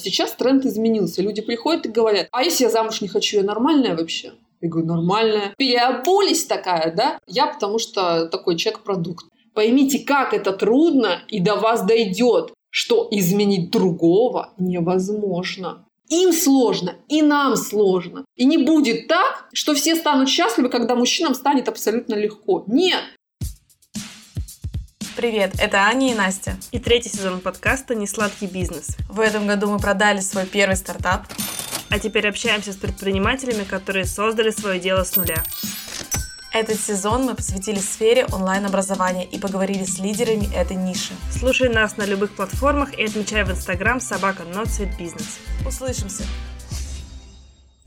Сейчас тренд изменился. Люди приходят и говорят, а если я замуж не хочу, я нормальная вообще? Я говорю, нормальная. Переобулись такая, да? Я потому что такой человек-продукт. Поймите, как это трудно и до вас дойдет, что изменить другого невозможно. Им сложно, и нам сложно. И не будет так, что все станут счастливы, когда мужчинам станет абсолютно легко. Нет, Привет, это Аня и Настя. И третий сезон подкаста «Несладкий бизнес». В этом году мы продали свой первый стартап. А теперь общаемся с предпринимателями, которые создали свое дело с нуля. Этот сезон мы посвятили сфере онлайн-образования и поговорили с лидерами этой ниши. Слушай нас на любых платформах и отмечай в Инстаграм собака Бизнес. Услышимся!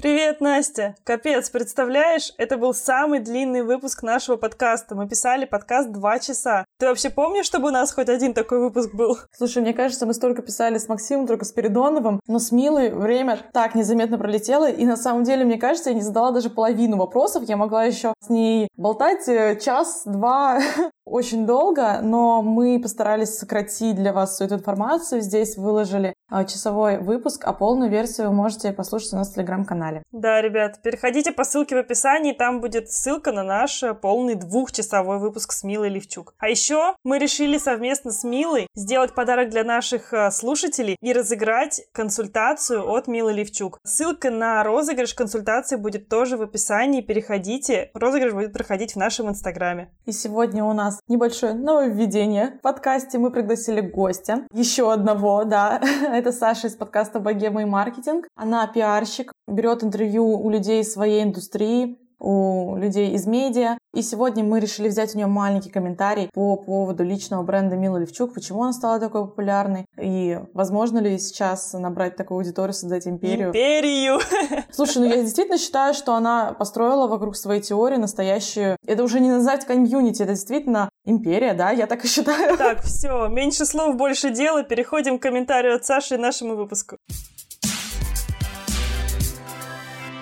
Привет, Настя! Капец, представляешь, это был самый длинный выпуск нашего подкаста. Мы писали подкаст два часа. Ты вообще помнишь, чтобы у нас хоть один такой выпуск был? Слушай, мне кажется, мы столько писали с Максимом, только с Передоновым, но с Милой время так незаметно пролетело, и на самом деле, мне кажется, я не задала даже половину вопросов. Я могла еще с ней болтать э, час-два очень долго, но мы постарались сократить для вас всю эту информацию. Здесь выложили а, часовой выпуск, а полную версию вы можете послушать у нас в телеграм-канале. Да, ребят, переходите по ссылке в описании, там будет ссылка на наш э, полный двухчасовой выпуск с Милой Левчук. А еще мы решили совместно с Милой сделать подарок для наших э, слушателей и разыграть консультацию от Милы Левчук. Ссылка на розыгрыш консультации будет тоже в описании, переходите. Розыгрыш будет проходить в нашем инстаграме. И сегодня у нас небольшое нововведение. В подкасте мы пригласили гостя, еще одного, да, Это Саша из подкаста «Богема и маркетинг». Она пиарщик, берет интервью у людей своей индустрии, у людей из медиа. И сегодня мы решили взять у нее маленький комментарий по поводу личного бренда Милы Левчук, почему она стала такой популярной, и возможно ли сейчас набрать такую аудиторию, создать империю. Империю! Слушай, ну я действительно считаю, что она построила вокруг своей теории настоящую... Это уже не назвать комьюнити, это действительно империя, да, я так и считаю. Так, все, меньше слов, больше дела. Переходим к комментарию от Саши и нашему выпуску.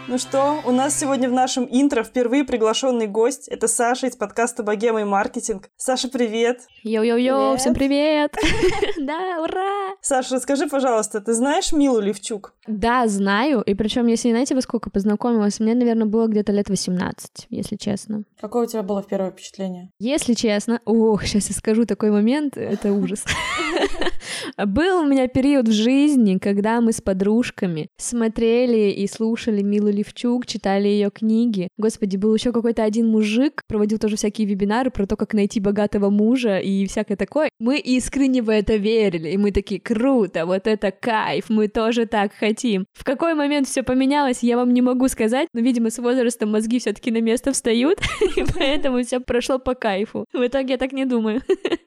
Ну что, у нас сегодня в нашем интро впервые приглашенный гость. Это Саша из подкаста «Богема и маркетинг». Саша, привет! Йо-йо-йо, всем привет! Да, ура! Саша, расскажи, пожалуйста, ты знаешь Милу Левчук? Да, знаю. И причем, если знаете, во сколько познакомилась, мне, наверное, было где-то лет 18, если честно. Какое у тебя было первое впечатление? Если честно, ох, сейчас я скажу такой момент, это ужас. Был у меня период в жизни, когда мы с подружками смотрели и слушали Милу Левчук, читали ее книги. Господи, был еще какой-то один мужик, проводил тоже всякие вебинары про то, как найти богатого мужа и всякое такое. Мы искренне в это верили, и мы такие, круто, вот это кайф, мы тоже так хотим. В какой момент все поменялось, я вам не могу сказать, но, видимо, с возрастом мозги все-таки на место встают, и поэтому все прошло по кайфу. В итоге я так не думаю.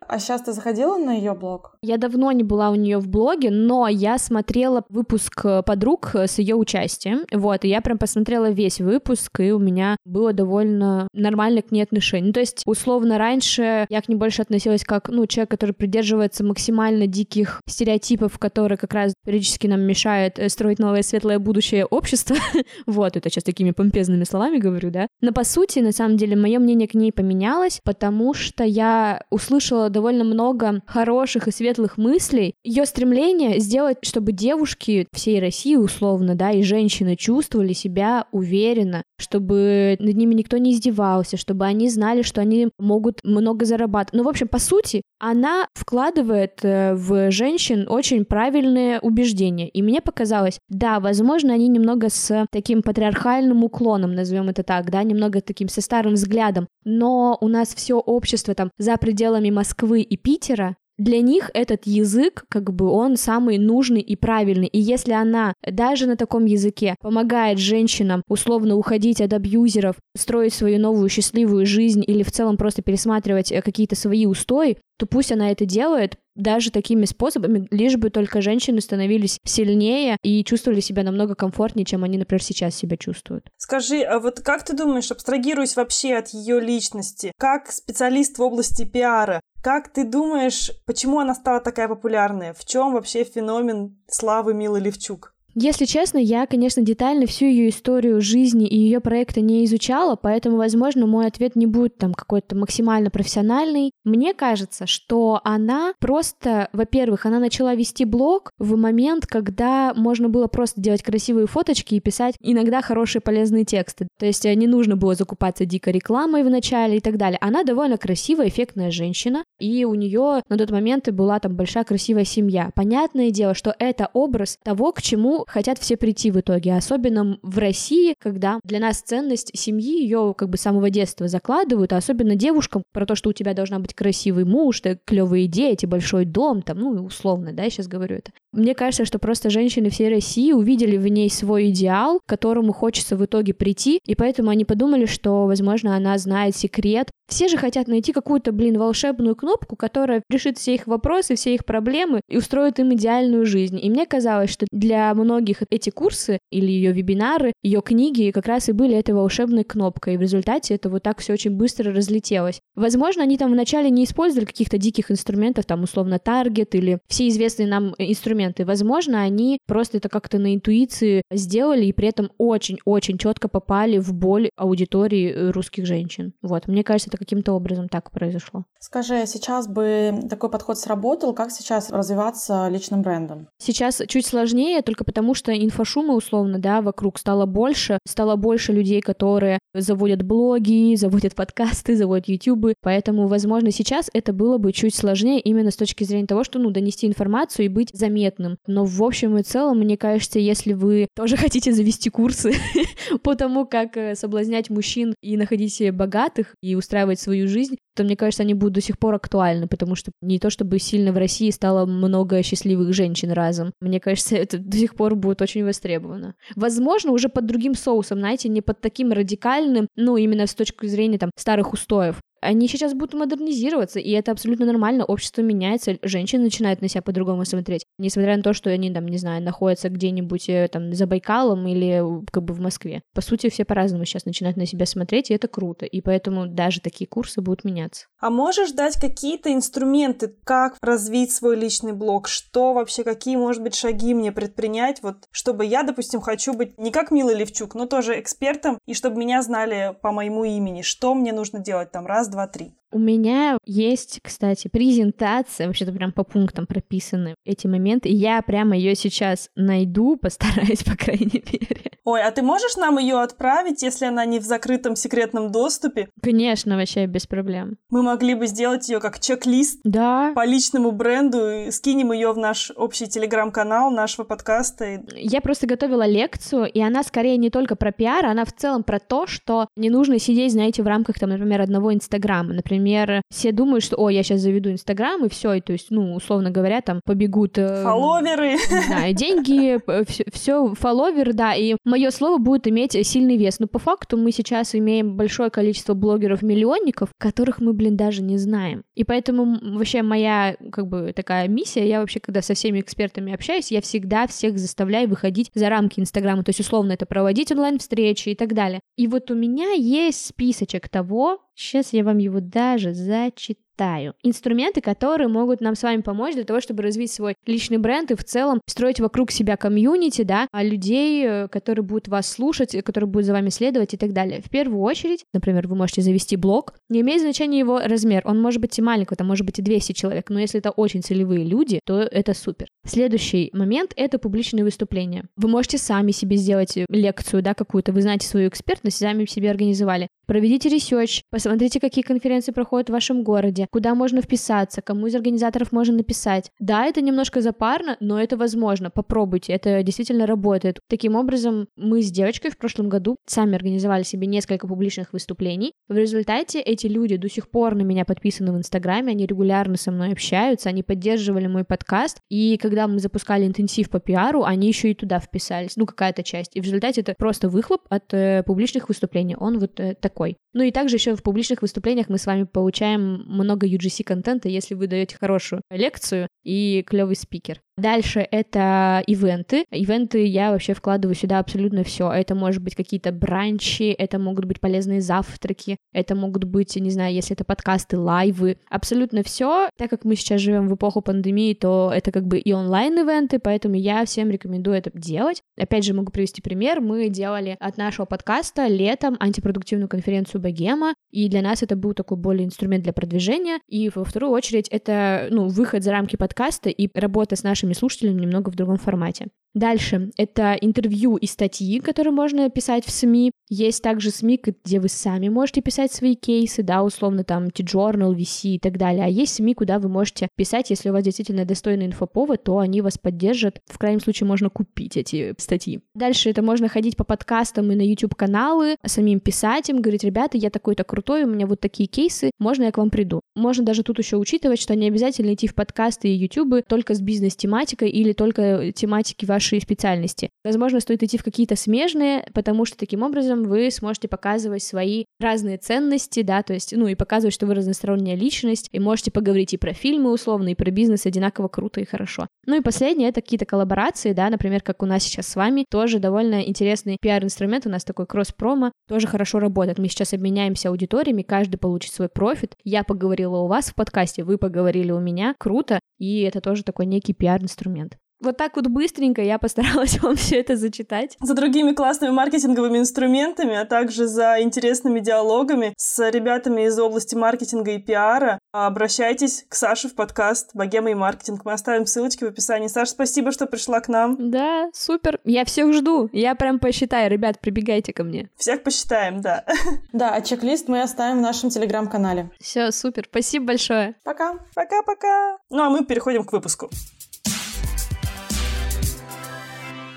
А сейчас ты заходила на ее блог? Я давно не была у нее в блоге, но я смотрела выпуск э, подруг э, с ее участием. Вот, и я прям посмотрела весь выпуск, и у меня было довольно нормально к ней отношение. Ну, то есть, условно, раньше я к ней больше относилась как, ну, человек, который придерживается максимально диких стереотипов, которые как раз периодически нам мешают э, строить новое светлое будущее общества. вот, это сейчас такими помпезными словами говорю, да. Но по сути, на самом деле, мое мнение к ней поменялось, потому что я услышала довольно много хороших и светлых мыслей. Ее стремление сделать, чтобы девушки всей России, условно, да, и женщины чувствовали себя уверенно, чтобы над ними никто не издевался, чтобы они знали, что они могут много зарабатывать. Ну, в общем, по сути, она вкладывает э, в женщин очень правильные убеждения. И мне показалось, да, возможно, они немного с таким патриархальным уклоном, назовем это так, да, немного таким со старым взглядом, но у нас все общество там за пределами Москвы и Питера для них этот язык, как бы, он самый нужный и правильный. И если она даже на таком языке помогает женщинам условно уходить от абьюзеров, строить свою новую счастливую жизнь или в целом просто пересматривать э, какие-то свои устои, то пусть она это делает даже такими способами, лишь бы только женщины становились сильнее и чувствовали себя намного комфортнее, чем они, например, сейчас себя чувствуют. Скажи, а вот как ты думаешь, абстрагируясь вообще от ее личности, как специалист в области пиара, как ты думаешь, почему она стала такая популярная? В чем вообще феномен славы Милы Левчук? Если честно, я, конечно, детально всю ее историю жизни и ее проекта не изучала, поэтому, возможно, мой ответ не будет там какой-то максимально профессиональный. Мне кажется, что она просто, во-первых, она начала вести блог в момент, когда можно было просто делать красивые фоточки и писать иногда хорошие полезные тексты. То есть э, не нужно было закупаться дикой рекламой в начале и так далее. Она довольно красивая, эффектная женщина, и у нее на тот момент была там большая красивая семья. Понятное дело, что это образ того, к чему хотят все прийти в итоге, особенно в России, когда для нас ценность семьи ее как бы с самого детства закладывают, а особенно девушкам про то, что у тебя должна быть красивый муж, клевые дети, большой дом, там, ну, условно, да, я сейчас говорю это. Мне кажется, что просто женщины всей России увидели в ней свой идеал, к которому хочется в итоге прийти, и поэтому они подумали, что, возможно, она знает секрет. Все же хотят найти какую-то, блин, волшебную кнопку, которая решит все их вопросы, все их проблемы и устроит им идеальную жизнь. И мне казалось, что для многих эти курсы или ее вебинары, ее книги как раз и были этой волшебной кнопкой, и в результате это вот так все очень быстро разлетелось. Возможно, они там вначале не использовали каких-то диких инструментов, там условно таргет или все известные нам инструменты, инструменты. Возможно, они просто это как-то на интуиции сделали и при этом очень-очень четко попали в боль аудитории э, русских женщин. Вот, мне кажется, это каким-то образом так произошло. Скажи, а сейчас бы такой подход сработал? Как сейчас развиваться личным брендом? Сейчас чуть сложнее, только потому что инфошума, условно, да, вокруг стало больше, стало больше людей, которые заводят блоги, заводят подкасты, заводят ютубы, поэтому, возможно, сейчас это было бы чуть сложнее именно с точки зрения того, что, ну, донести информацию и быть заметным заметным. Но в общем и целом, мне кажется, если вы тоже хотите завести курсы по тому, как э, соблазнять мужчин и находить себе богатых и устраивать свою жизнь, то мне кажется, они будут до сих пор актуальны, потому что не то чтобы сильно в России стало много счастливых женщин разом. Мне кажется, это до сих пор будет очень востребовано. Возможно, уже под другим соусом, знаете, не под таким радикальным, ну, именно с точки зрения там старых устоев, они сейчас будут модернизироваться, и это абсолютно нормально. Общество меняется, женщины начинают на себя по-другому смотреть. Несмотря на то, что они там, не знаю, находятся где-нибудь э, там за Байкалом или как бы в Москве. По сути, все по-разному сейчас начинают на себя смотреть, и это круто. И поэтому даже такие курсы будут меняться. А можешь дать какие-то инструменты, как развить свой личный блог? Что вообще, какие, может быть, шаги мне предпринять, вот, чтобы я, допустим, хочу быть не как Мила Левчук, но тоже экспертом, и чтобы меня знали по моему имени. Что мне нужно делать там раз, два, три. У меня есть, кстати, презентация, вообще-то прям по пунктам прописаны эти моменты. Я прямо ее сейчас найду, постараюсь, по крайней мере. Ой, а ты можешь нам ее отправить, если она не в закрытом секретном доступе? Конечно, вообще без проблем. Мы могли бы сделать ее как чек-лист да. по личному бренду, и скинем ее в наш общий телеграм-канал нашего подкаста. Я просто готовила лекцию, и она скорее не только про пиар, она в целом про то, что не нужно сидеть, знаете, в рамках, там, например, одного Инстаграма. Например, все думают, что, о, я сейчас заведу Инстаграм, и все, и то есть, ну, условно говоря, там побегут... Э, фолловеры. Да, деньги, все, все фолловеры, да, и мое слово будет иметь сильный вес. Но по факту мы сейчас имеем большое количество блогеров-миллионников, которых мы, блин, даже не знаем. И поэтому вообще моя, как бы, такая миссия, я вообще, когда со всеми экспертами общаюсь, я всегда всех заставляю выходить за рамки Инстаграма. То есть, условно, это проводить онлайн-встречи и так далее. И вот у меня есть списочек того, сейчас я вам его даже зачитаю читаю. Инструменты, которые могут нам с вами помочь для того, чтобы развить свой личный бренд и в целом строить вокруг себя комьюнити, да, а людей, э, которые будут вас слушать, которые будут за вами следовать и так далее. В первую очередь, например, вы можете завести блог, не имеет значения его размер, он может быть и маленький, там может быть и 200 человек, но если это очень целевые люди, то это супер. Следующий момент — это публичные выступления. Вы можете сами себе сделать лекцию, да, какую-то, вы знаете свою экспертность, сами себе организовали. Проведите research, посмотрите, какие конференции проходят в вашем городе, куда можно вписаться, кому из организаторов можно написать. Да, это немножко запарно, но это возможно. Попробуйте, это действительно работает. Таким образом, мы с девочкой в прошлом году сами организовали себе несколько публичных выступлений. В результате эти люди до сих пор на меня подписаны в Инстаграме, они регулярно со мной общаются, они поддерживали мой подкаст, и когда мы запускали интенсив по пиару, они еще и туда вписались, ну, какая-то часть. И в результате это просто выхлоп от э, публичных выступлений. Он вот э, такой. Ну и также еще в публичных выступлениях мы с вами получаем много UGC-контента, если вы даете хорошую лекцию и клевый спикер. Дальше это ивенты. Ивенты я вообще вкладываю сюда абсолютно все. Это может быть какие-то бранчи, это могут быть полезные завтраки, это могут быть, не знаю, если это подкасты, лайвы, абсолютно все. Так как мы сейчас живем в эпоху пандемии, то это как бы и онлайн-ивенты, поэтому я всем рекомендую это делать. Опять же, могу привести пример. Мы делали от нашего подкаста летом антипродуктивную конференцию Богема, и для нас это был такой более инструмент для продвижения. И во вторую очередь это, ну, выход за рамки подкаста и работа с нашими слушателями немного в другом формате. Дальше это интервью и статьи, которые можно писать в СМИ. Есть также СМИ, где вы сами можете писать свои кейсы, да, условно там T-Journal, VC и так далее. А есть СМИ, куда вы можете писать, если у вас действительно достойный инфоповод, то они вас поддержат. В крайнем случае можно купить эти статьи. Дальше это можно ходить по подкастам и на YouTube-каналы, самим писать им, говорить, ребята, я такой-то крутой, у меня вот такие кейсы, можно я к вам приду? Можно даже тут еще учитывать, что не обязательно идти в подкасты и YouTube только с бизнес-тематикой или только тематики вашей вашей специальности. Возможно, стоит идти в какие-то смежные, потому что таким образом вы сможете показывать свои разные ценности, да, то есть, ну, и показывать, что вы разносторонняя личность, и можете поговорить и про фильмы условно, и про бизнес одинаково круто и хорошо. Ну и последнее — это какие-то коллаборации, да, например, как у нас сейчас с вами, тоже довольно интересный пиар-инструмент, у нас такой кросс-промо, тоже хорошо работает. Мы сейчас обменяемся аудиториями, каждый получит свой профит. Я поговорила у вас в подкасте, вы поговорили у меня, круто, и это тоже такой некий пиар-инструмент. Вот так вот быстренько я постаралась вам все это зачитать. За другими классными маркетинговыми инструментами, а также за интересными диалогами с ребятами из области маркетинга и пиара обращайтесь к Саше в подкаст «Богема и маркетинг». Мы оставим ссылочки в описании. Саша, спасибо, что пришла к нам. Да, супер. Я всех жду. Я прям посчитаю. Ребят, прибегайте ко мне. Всех посчитаем, да. Да, а чек-лист мы оставим в нашем телеграм-канале. Все, супер. Спасибо большое. Пока. Пока-пока. Ну а мы переходим к выпуску.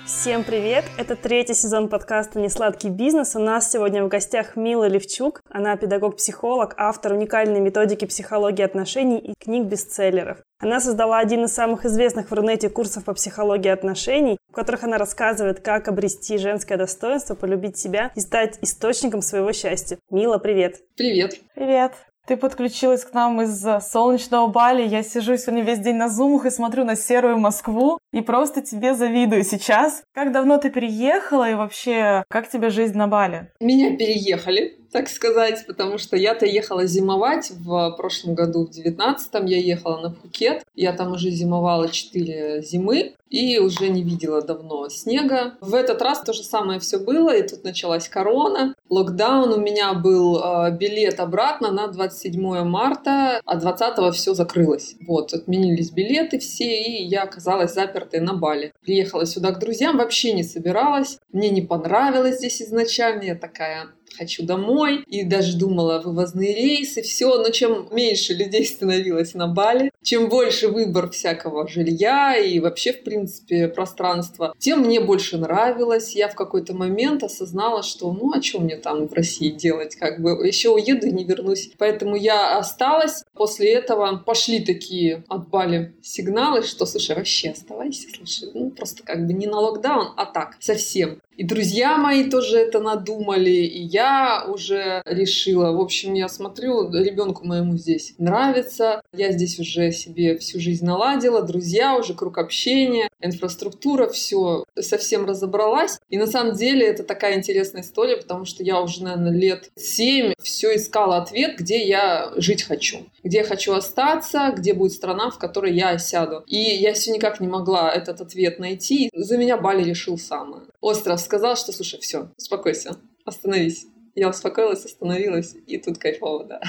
Всем привет! Это третий сезон подкаста «Несладкий бизнес». У нас сегодня в гостях Мила Левчук. Она педагог-психолог, автор уникальной методики психологии отношений и книг-бестселлеров. Она создала один из самых известных в Рунете курсов по психологии отношений, в которых она рассказывает, как обрести женское достоинство, полюбить себя и стать источником своего счастья. Мила, привет! Привет! Привет! Ты подключилась к нам из солнечного Бали. Я сижу сегодня весь день на зумах и смотрю на серую Москву и просто тебе завидую сейчас. Как давно ты переехала и вообще, как тебе жизнь на Бали? Меня переехали так сказать, потому что я-то ехала зимовать в прошлом году, в девятнадцатом я ехала на Пхукет. Я там уже зимовала 4 зимы и уже не видела давно снега. В этот раз то же самое все было, и тут началась корона, локдаун. У меня был э, билет обратно на 27 марта, а 20 все закрылось. Вот, отменились билеты все, и я оказалась запертой на Бали. Приехала сюда к друзьям, вообще не собиралась. Мне не понравилось здесь изначально. Я такая, хочу домой, и даже думала вывозные рейсы, все, но чем меньше людей становилось на Бали, чем больше выбор всякого жилья и вообще, в принципе, пространства, тем мне больше нравилось. Я в какой-то момент осознала, что ну а что мне там в России делать, как бы еще уеду и не вернусь. Поэтому я осталась. После этого пошли такие от Бали сигналы, что, слушай, вообще оставайся, слушай, ну просто как бы не на локдаун, а так, совсем. И друзья мои тоже это надумали, и я уже решила. В общем, я смотрю, ребенку моему здесь нравится. Я здесь уже себе всю жизнь наладила, друзья уже, круг общения, инфраструктура, все совсем разобралась. И на самом деле это такая интересная история, потому что я уже, наверное, лет семь все искала ответ, где я жить хочу, где я хочу остаться, где будет страна, в которой я осяду. И я все никак не могла этот ответ найти. За меня Бали решил сам. Остров сказал, что, слушай, все, успокойся, остановись. Я успокоилась, остановилась, и тут кайфово, да.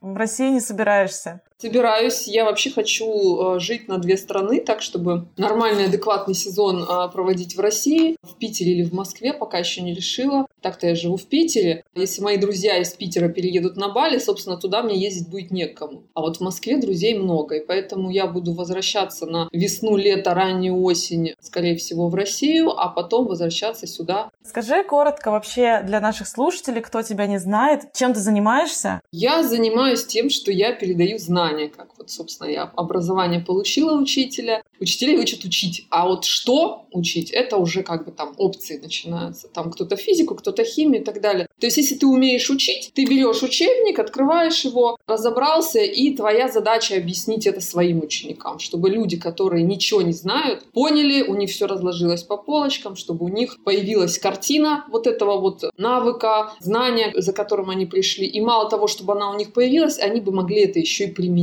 В России не собираешься? Собираюсь. Я вообще хочу э, жить на две страны, так чтобы нормальный, адекватный сезон э, проводить в России, в Питере или в Москве, пока еще не решила. Так-то я живу в Питере. Если мои друзья из Питера переедут на Бали, собственно, туда мне ездить будет некому. А вот в Москве друзей много, и поэтому я буду возвращаться на весну, лето, раннюю осень, скорее всего, в Россию, а потом возвращаться сюда. Скажи коротко вообще для наших слушателей, кто тебя не знает, чем ты занимаешься? Я занимаюсь тем, что я передаю знания образование, как вот, собственно, я образование получила учителя, учителей учат учить. А вот что учить, это уже как бы там опции начинаются. Там кто-то физику, кто-то химию и так далее. То есть, если ты умеешь учить, ты берешь учебник, открываешь его, разобрался, и твоя задача объяснить это своим ученикам, чтобы люди, которые ничего не знают, поняли, у них все разложилось по полочкам, чтобы у них появилась картина вот этого вот навыка, знания, за которым они пришли. И мало того, чтобы она у них появилась, они бы могли это еще и применить.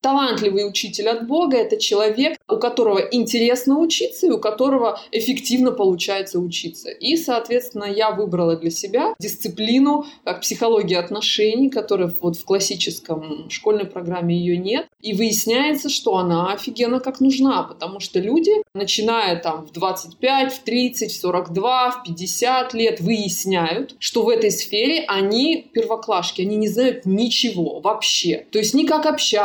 Талантливый учитель от Бога — это человек, у которого интересно учиться и у которого эффективно получается учиться. И, соответственно, я выбрала для себя дисциплину, как психология отношений, которая вот в классическом школьной программе ее нет. И выясняется, что она офигенно как нужна, потому что люди, начиная там в 25, в 30, в 42, в 50 лет, выясняют, что в этой сфере они первоклашки, они не знают ничего вообще. То есть ни как общаться,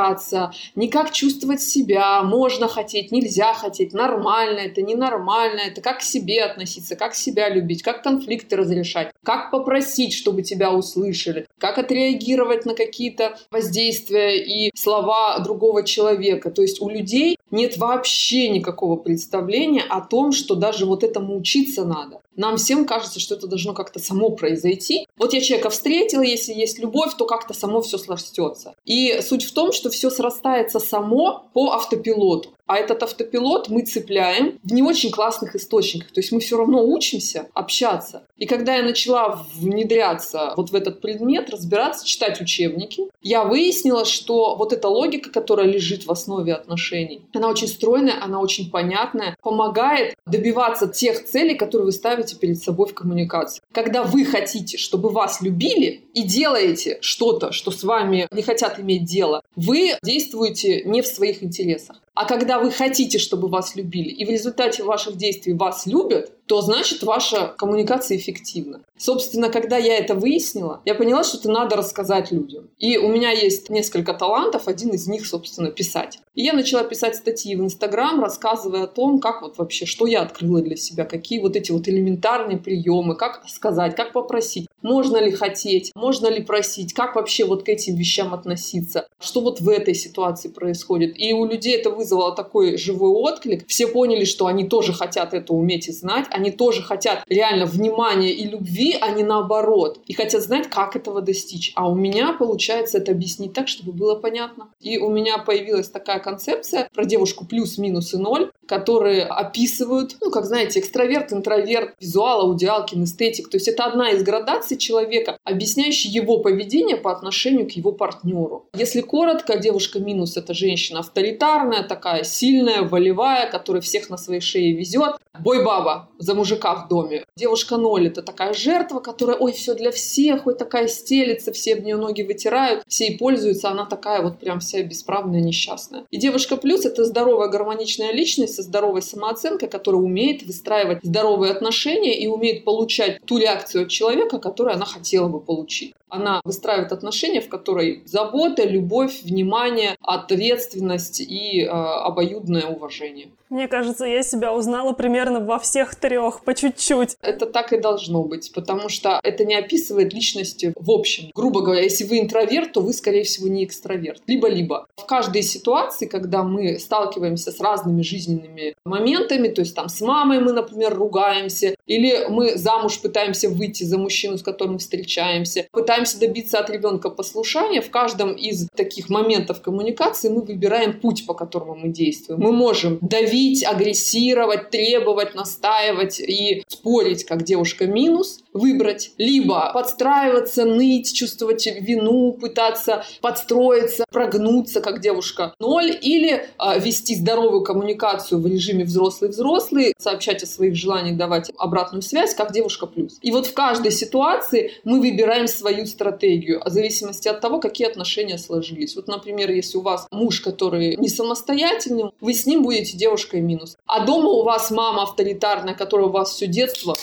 не как чувствовать себя, можно хотеть, нельзя хотеть, нормально это, ненормально это, как к себе относиться, как себя любить, как конфликты разрешать, как попросить, чтобы тебя услышали, как отреагировать на какие-то воздействия и слова другого человека. То есть у людей нет вообще никакого представления о том, что даже вот этому учиться надо. Нам всем кажется, что это должно как-то само произойти. Вот я человека встретила, если есть любовь, то как-то само все срастется. И суть в том, что все срастается само по автопилоту. А этот автопилот мы цепляем в не очень классных источниках. То есть мы все равно учимся общаться. И когда я начала внедряться вот в этот предмет, разбираться, читать учебники, я выяснила, что вот эта логика, которая лежит в основе отношений, она очень стройная, она очень понятная, помогает добиваться тех целей, которые вы ставите перед собой в коммуникации. Когда вы хотите, чтобы вас любили и делаете что-то, что с вами не хотят иметь дело, вы действуете не в своих интересах. А когда вы хотите, чтобы вас любили, и в результате ваших действий вас любят, то значит ваша коммуникация эффективна. Собственно, когда я это выяснила, я поняла, что это надо рассказать людям. И у меня есть несколько талантов, один из них, собственно, писать. И я начала писать статьи в Инстаграм, рассказывая о том, как вот вообще, что я открыла для себя, какие вот эти вот элементарные приемы, как сказать, как попросить, можно ли хотеть, можно ли просить, как вообще вот к этим вещам относиться, что вот в этой ситуации происходит. И у людей это вызвало такой живой отклик. Все поняли, что они тоже хотят это уметь и знать, они тоже хотят реально внимания и любви, а не наоборот. И хотят знать, как этого достичь. А у меня получается это объяснить так, чтобы было понятно. И у меня появилась такая концепция про девушку плюс, минус и ноль, которые описывают, ну, как знаете, экстраверт, интроверт, визуал, аудиал, кинестетик. То есть это одна из градаций человека, объясняющая его поведение по отношению к его партнеру. Если коротко, девушка минус — это женщина авторитарная, такая сильная, волевая, которая всех на своей шее везет. Бой-баба за мужика в доме. Девушка ноль — это такая жертва, которая, ой, все для всех, ой, такая стелится, все в нее ноги вытирают, все ей пользуются, она такая вот прям вся бесправная, несчастная. И девушка плюс — это здоровая, гармоничная личность со здоровой самооценкой, которая умеет выстраивать здоровые отношения и умеет получать ту реакцию от человека, которую она хотела бы получить. Она выстраивает отношения, в которой забота, любовь, внимание, ответственность и э, обоюдное уважение. Мне кажется, я себя узнала примерно во всех трех, по чуть-чуть. Это так и должно быть, потому что это не описывает личности в общем. Грубо говоря, если вы интроверт, то вы, скорее всего, не экстраверт. Либо-либо. В каждой ситуации, когда мы сталкиваемся с разными жизненными моментами, то есть там с мамой мы, например, ругаемся, или мы замуж пытаемся выйти за мужчину, с которым встречаемся, пытаемся добиться от ребенка послушания, в каждом из таких моментов коммуникации мы выбираем путь, по которому мы действуем. Мы можем давить, агрессировать, требовать, настаивать и спорить, как девушка минус, выбрать. Либо подстраиваться, ныть, чувствовать вину, пытаться подстроиться, прогнуться, как девушка ноль, или э, вести здоровую коммуникацию в режиме взрослый-взрослый, сообщать о своих желаниях, давать обратную связь, как девушка плюс. И вот в каждой ситуации мы выбираем свою стратегию, в зависимости от того, какие отношения сложились. Вот, например, если у вас муж, который не самостоятельный, вы с ним будете девушкой минус. А дома у вас мама авторитарная, которая у вас все детство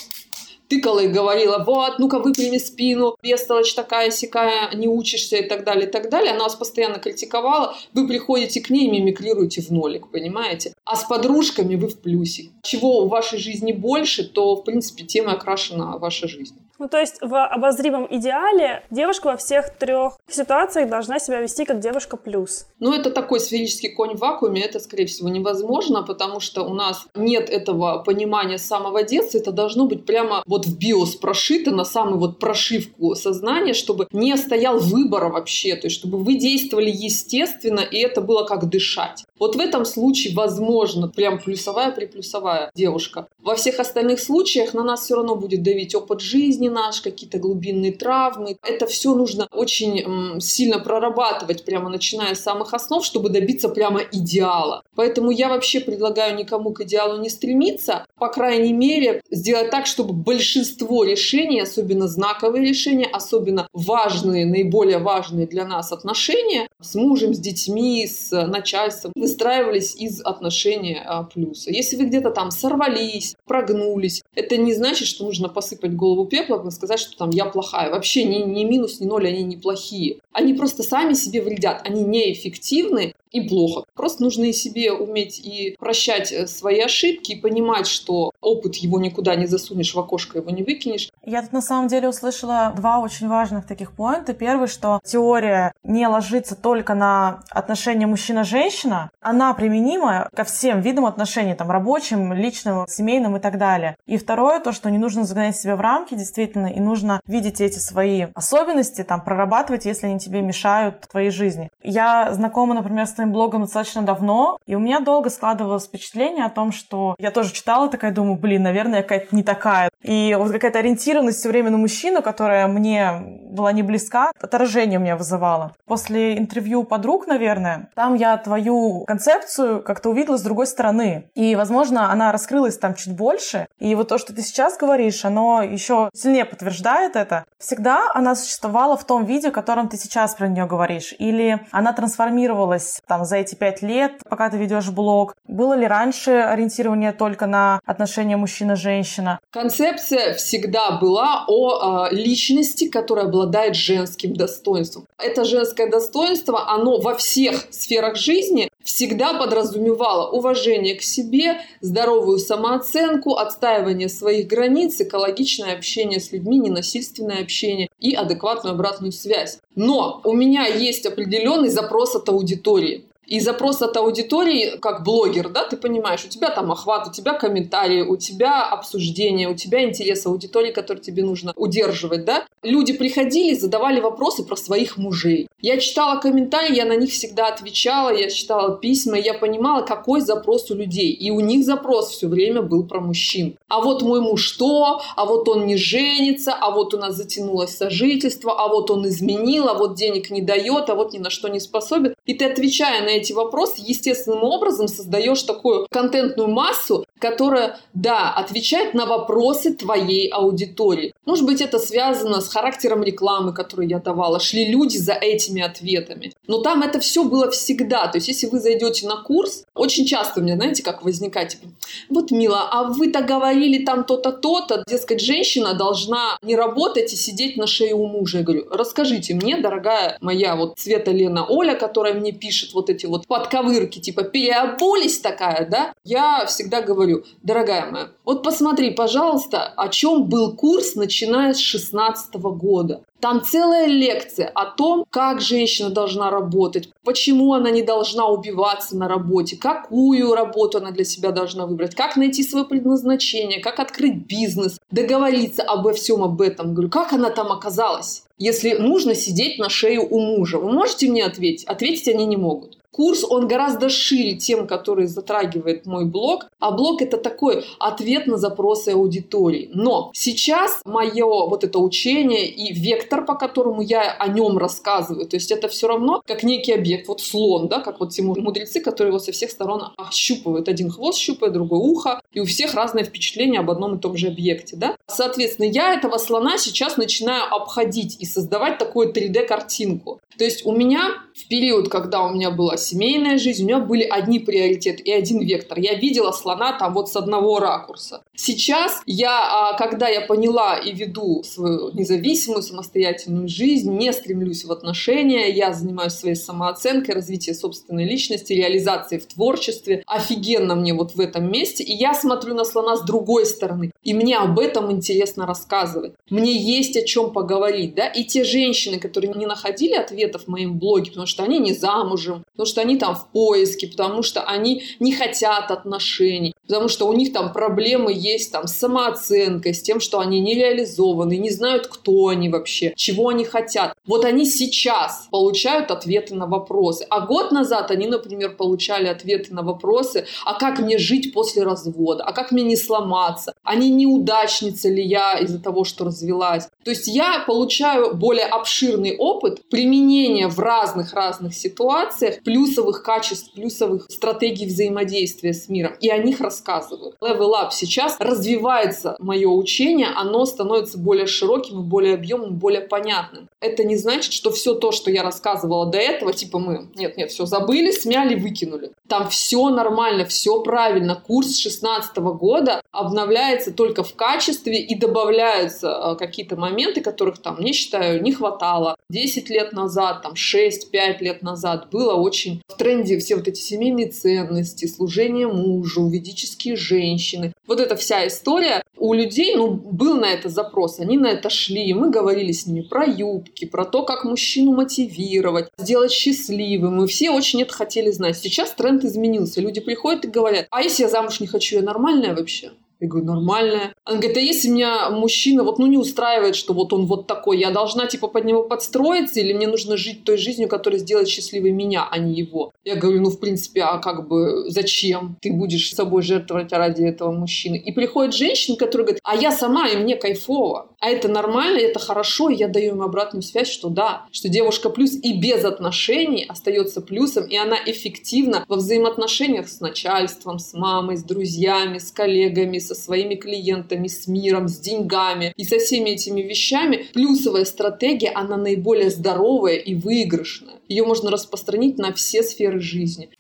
тыкала и говорила, вот, ну-ка выпрями спину, бестолочь такая сякая, не учишься и так далее, и так далее. Она вас постоянно критиковала, вы приходите к ней и мимикрируете в нолик, понимаете? А с подружками вы в плюсе. Чего в вашей жизни больше, то, в принципе, тема окрашена ваша жизнь. Ну, то есть в обозримом идеале девушка во всех трех ситуациях должна себя вести как девушка плюс. Ну, это такой сферический конь в вакууме, это, скорее всего, невозможно, потому что у нас нет этого понимания с самого детства, это должно быть прямо вот в биос прошито на самую вот прошивку сознания, чтобы не стоял выбора вообще, то есть чтобы вы действовали естественно, и это было как дышать. Вот в этом случае возможно прям плюсовая-приплюсовая девушка. Во всех остальных случаях на нас все равно будет давить опыт жизни наш, какие-то глубинные травмы. Это все нужно очень сильно прорабатывать, прямо начиная с самых основ, чтобы добиться прямо идеала. Поэтому я вообще предлагаю никому к идеалу не стремиться, по крайней мере, сделать так, чтобы большинство решений, особенно знаковые решения, особенно важные, наиболее важные для нас отношения с мужем, с детьми, с начальством, выстраивались из отношения а, плюса. Если вы где-то там сорвались, прогнулись, это не значит, что нужно посыпать голову пеплом и сказать, что там я плохая. Вообще ни, ни минус, ни ноль, они не плохие. Они просто сами себе вредят, они неэффективны, и плохо. Просто нужно и себе уметь и прощать э, свои ошибки, и понимать, что опыт его никуда не засунешь, в окошко его не выкинешь. Я тут на самом деле услышала два очень важных таких поинта. Первый, что теория не ложится только на отношения мужчина-женщина, она применима ко всем видам отношений, там, рабочим, личным, семейным и так далее. И второе, то, что не нужно загонять себя в рамки, действительно, и нужно видеть эти свои особенности, там, прорабатывать, если они тебе мешают в твоей жизни. Я знакома, например, с твоим блогом достаточно давно, и у меня долго складывалось впечатление о том, что я тоже читала, такая думаю, блин, наверное, я какая-то не такая. И вот какая-то ориентированность все время на мужчину, которая мне была не близка, отражение у меня вызывала. После интервью подруг, наверное, там я твою концепцию как-то увидела с другой стороны. И, возможно, она раскрылась там чуть больше. И вот то, что ты сейчас говоришь, оно еще сильнее подтверждает это. Всегда она существовала в том виде, в котором ты сейчас про нее говоришь. Или она трансформировалась там за эти пять лет, пока ты ведешь блог? Было ли раньше ориентирование только на отношения мужчина-женщина? Концепция всегда была о э, личности, которая обладает женским достоинством. Это женское достоинство, оно во всех сферах жизни всегда подразумевало уважение к себе, здоровую самооценку, отстаивание своих границ, экологичное общение с людьми, ненасильственное общение и адекватную обратную связь. Но у меня есть определенный запрос от аудитории. И запрос от аудитории, как блогер, да, ты понимаешь, у тебя там охват, у тебя комментарии, у тебя обсуждение, у тебя интерес аудитории, который тебе нужно удерживать, да. Люди приходили, задавали вопросы про своих мужей. Я читала комментарии, я на них всегда отвечала, я читала письма, я понимала, какой запрос у людей. И у них запрос все время был про мужчин. А вот мой муж что? А вот он не женится, а вот у нас затянулось сожительство, а вот он изменил, а вот денег не дает, а вот ни на что не способен. И ты, отвечая на эти вопросы, естественным образом создаешь такую контентную массу, которая, да, отвечает на вопросы твоей аудитории. Может быть, это связано с характером рекламы, которую я давала. Шли люди за этими ответами. Но там это все было всегда. То есть, если вы зайдете на курс, очень часто у меня, знаете, как возникает, типа, вот, Мила, а вы-то говорили там то-то, то-то. Дескать, женщина должна не работать и сидеть на шее у мужа. Я говорю, расскажите мне, дорогая моя вот Света Лена Оля, которая мне пишет вот эти вот подковырки, типа, переобулись такая, да? Я всегда говорю, дорогая моя, вот посмотри, пожалуйста, о чем был курс, начиная с 16 года. Там целая лекция о том, как женщина должна работать, почему она не должна убиваться на работе, какую работу она для себя должна выбрать, как найти свое предназначение, как открыть бизнес, договориться обо всем об этом. Говорю, как она там оказалась? Если нужно сидеть на шею у мужа, вы можете мне ответить? Ответить они не могут. Курс, он гораздо шире тем, которые затрагивает мой блог, а блог это такой ответ на запросы аудитории. Но сейчас мое вот это учение и вектор, по которому я о нем рассказываю, то есть это все равно как некий объект, вот слон, да, как вот те мудрецы, которые его со всех сторон ощупывают. Один хвост щупает, другой ухо, и у всех разное впечатление об одном и том же объекте, да. Соответственно, я этого слона сейчас начинаю обходить и создавать такую 3D-картинку. То есть у меня в период, когда у меня была семейная жизнь, у меня были одни приоритеты и один вектор. Я видела слона там вот с одного ракурса. Сейчас я, а, когда я поняла и веду свою независимую, самостоятельную жизнь, не стремлюсь в отношения, я занимаюсь своей самооценкой, развитием собственной личности, реализацией в творчестве. Офигенно мне вот в этом месте. И я смотрю на слона с другой стороны. И мне об этом интересно рассказывать. Мне есть о чем поговорить, да. И те женщины, которые не находили ответов в моем блоге, потому что они не замужем, потому что они там в поиске, потому что они не хотят отношений, потому что у них там проблемы есть там с самооценкой, с тем, что они не реализованы, не знают, кто они вообще, чего они хотят. Вот они сейчас получают ответы на вопросы. А год назад они, например, получали ответы на вопросы, а как мне жить после развода, а как мне не сломаться, а не неудачница ли я из-за того, что развелась. То есть я получаю более обширный опыт применения в разных-разных ситуациях плюсовых качеств, плюсовых стратегий взаимодействия с миром. И о них рассказываю. Level Up сейчас развивается мое учение, оно становится более широким более объемным, более понятным. Это не значит, что все то, что я рассказывала до этого, типа мы, нет, нет, все забыли, смяли, выкинули. Там все нормально, все правильно. Курс 16 года обновляется только в качестве и добавляются э, какие-то моменты, которых там, не считаю, не хватало. 10 лет назад, там 6-5 лет назад было очень в тренде все вот эти семейные ценности, служение мужу, ведические женщины. Вот эта вся история у людей, ну, был на это запрос, они на это шли, мы говорили с ними про юбки, про то, как мужчину мотивировать, сделать счастливым, мы все очень это хотели знать. Сейчас тренд изменился, люди приходят и говорят, а если я замуж не хочу, я нормальная вообще? Я говорю, нормальная. Она говорит, а если меня мужчина вот ну не устраивает, что вот он вот такой, я должна типа под него подстроиться или мне нужно жить той жизнью, которая сделает счастливой меня, а не его? Я говорю, ну в принципе, а как бы зачем ты будешь собой жертвовать ради этого мужчины? И приходит женщина, которая говорит, а я сама, и мне кайфово. А это нормально, это хорошо, и я даю им обратную связь, что да, что девушка плюс и без отношений остается плюсом, и она эффективна во взаимоотношениях с начальством, с мамой, с друзьями, с коллегами, с со своими клиентами, с миром, с деньгами и со всеми этими вещами, плюсовая стратегия, она наиболее здоровая и выигрышная. Ее можно распространить на все сферы жизни.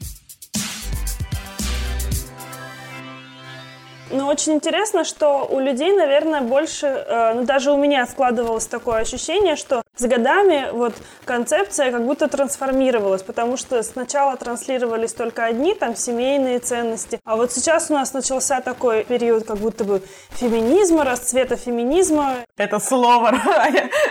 Ну, очень интересно, что у людей, наверное, больше, э, ну, даже у меня складывалось такое ощущение, что с годами вот концепция как будто трансформировалась, потому что сначала транслировались только одни там семейные ценности, а вот сейчас у нас начался такой период как будто бы феминизма, расцвета феминизма. Это слово,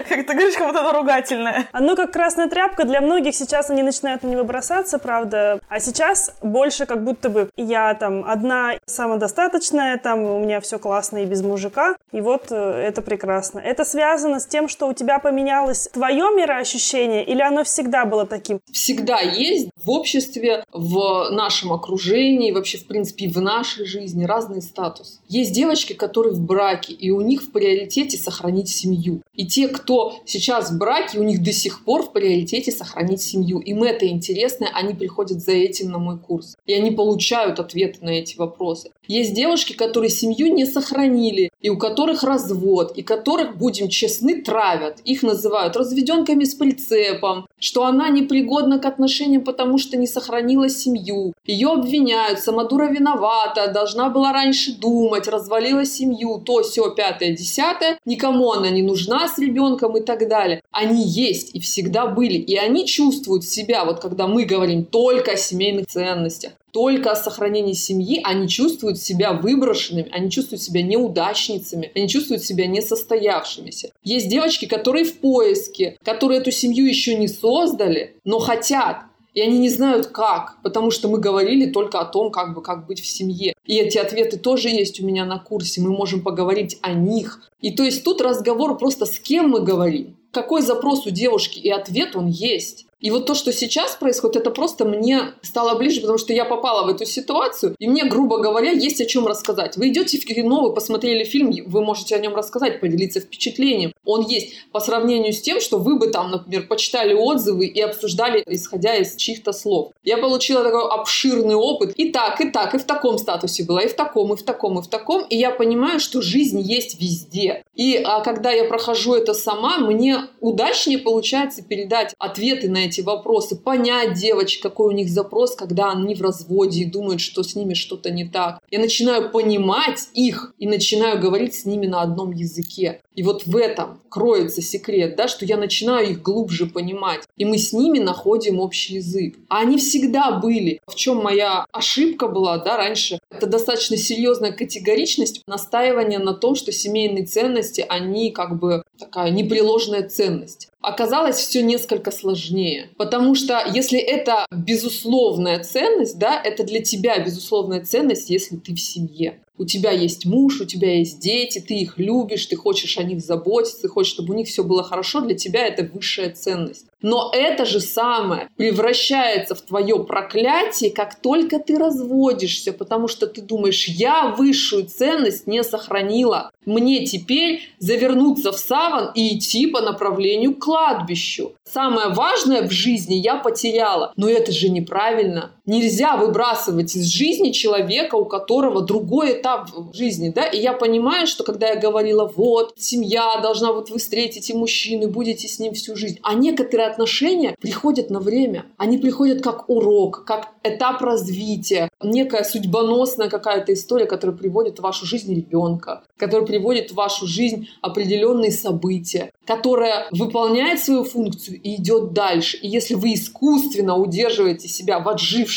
как ты говоришь, как будто оно ругательное. Оно как красная тряпка, для многих сейчас они начинают на него бросаться, правда, а сейчас больше как будто бы я там одна самодостаточная, там у меня все классно и без мужика, и вот э, это прекрасно. Это связано с тем, что у тебя поменялось твое мироощущение, или оно всегда было таким? Всегда есть в обществе, в нашем окружении, вообще, в принципе, в нашей жизни разный статус. Есть девочки, которые в браке, и у них в приоритете сохранить семью. И те, кто сейчас в браке, у них до сих пор в приоритете сохранить семью. Им это интересно, они приходят за этим на мой курс. И они получают ответы на эти вопросы. Есть девушки, которые семью не сохранили, и у которых развод, и которых, будем честны, травят. Их называют разведенками с прицепом, что она непригодна к отношениям, потому что не сохранила семью. Ее обвиняют, Самодура виновата, должна была раньше думать, развалила семью, то, все, пятое, десятое. Никому она не нужна с ребенком и так далее. Они есть и всегда были. И они чувствуют себя, вот когда мы говорим только о семейных ценностях, только о сохранении семьи, они чувствуют себя выброшенными, они чувствуют себя неудачницами, они чувствуют себя несостоявшимися. Есть девочки, которые в поиске, которые эту семью еще не создали, но хотят. И они не знают как, потому что мы говорили только о том, как бы как быть в семье. И эти ответы тоже есть у меня на курсе. Мы можем поговорить о них. И то есть тут разговор просто с кем мы говорим. Какой запрос у девушки и ответ он есть. И вот то, что сейчас происходит, это просто мне стало ближе, потому что я попала в эту ситуацию, и мне, грубо говоря, есть о чем рассказать. Вы идете в кино, вы посмотрели фильм, вы можете о нем рассказать, поделиться впечатлением. Он есть по сравнению с тем, что вы бы там, например, почитали отзывы и обсуждали, исходя из чьих-то слов. Я получила такой обширный опыт и так, и так, и в таком статусе была, и в таком, и в таком, и в таком. И я понимаю, что жизнь есть везде. И а когда я прохожу это сама, мне удачнее получается передать ответы на эти вопросы, понять девочек, какой у них запрос, когда они в разводе и думают, что с ними что-то не так. Я начинаю понимать их и начинаю говорить с ними на одном языке. И вот в этом кроется секрет, да, что я начинаю их глубже понимать, и мы с ними находим общий язык. А они всегда были. В чем моя ошибка была, да, раньше? Это достаточно серьезная категоричность, настаивание на том, что семейные ценности, они как бы такая непреложная ценность. Оказалось все несколько сложнее, потому что если это безусловная ценность, да, это для тебя безусловная ценность, если ты в семье у тебя есть муж, у тебя есть дети, ты их любишь, ты хочешь о них заботиться, ты хочешь, чтобы у них все было хорошо, для тебя это высшая ценность. Но это же самое превращается в твое проклятие, как только ты разводишься, потому что ты думаешь, я высшую ценность не сохранила. Мне теперь завернуться в саван и идти по направлению к кладбищу. Самое важное в жизни я потеряла. Но это же неправильно. Нельзя выбрасывать из жизни человека, у которого другой этап в жизни. Да? И я понимаю, что когда я говорила, вот, семья должна, вот вы встретите мужчину, будете с ним всю жизнь. А некоторые отношения приходят на время. Они приходят как урок, как этап развития, некая судьбоносная какая-то история, которая приводит в вашу жизнь ребенка, которая приводит в вашу жизнь определенные события, которая выполняет свою функцию и идет дальше. И если вы искусственно удерживаете себя в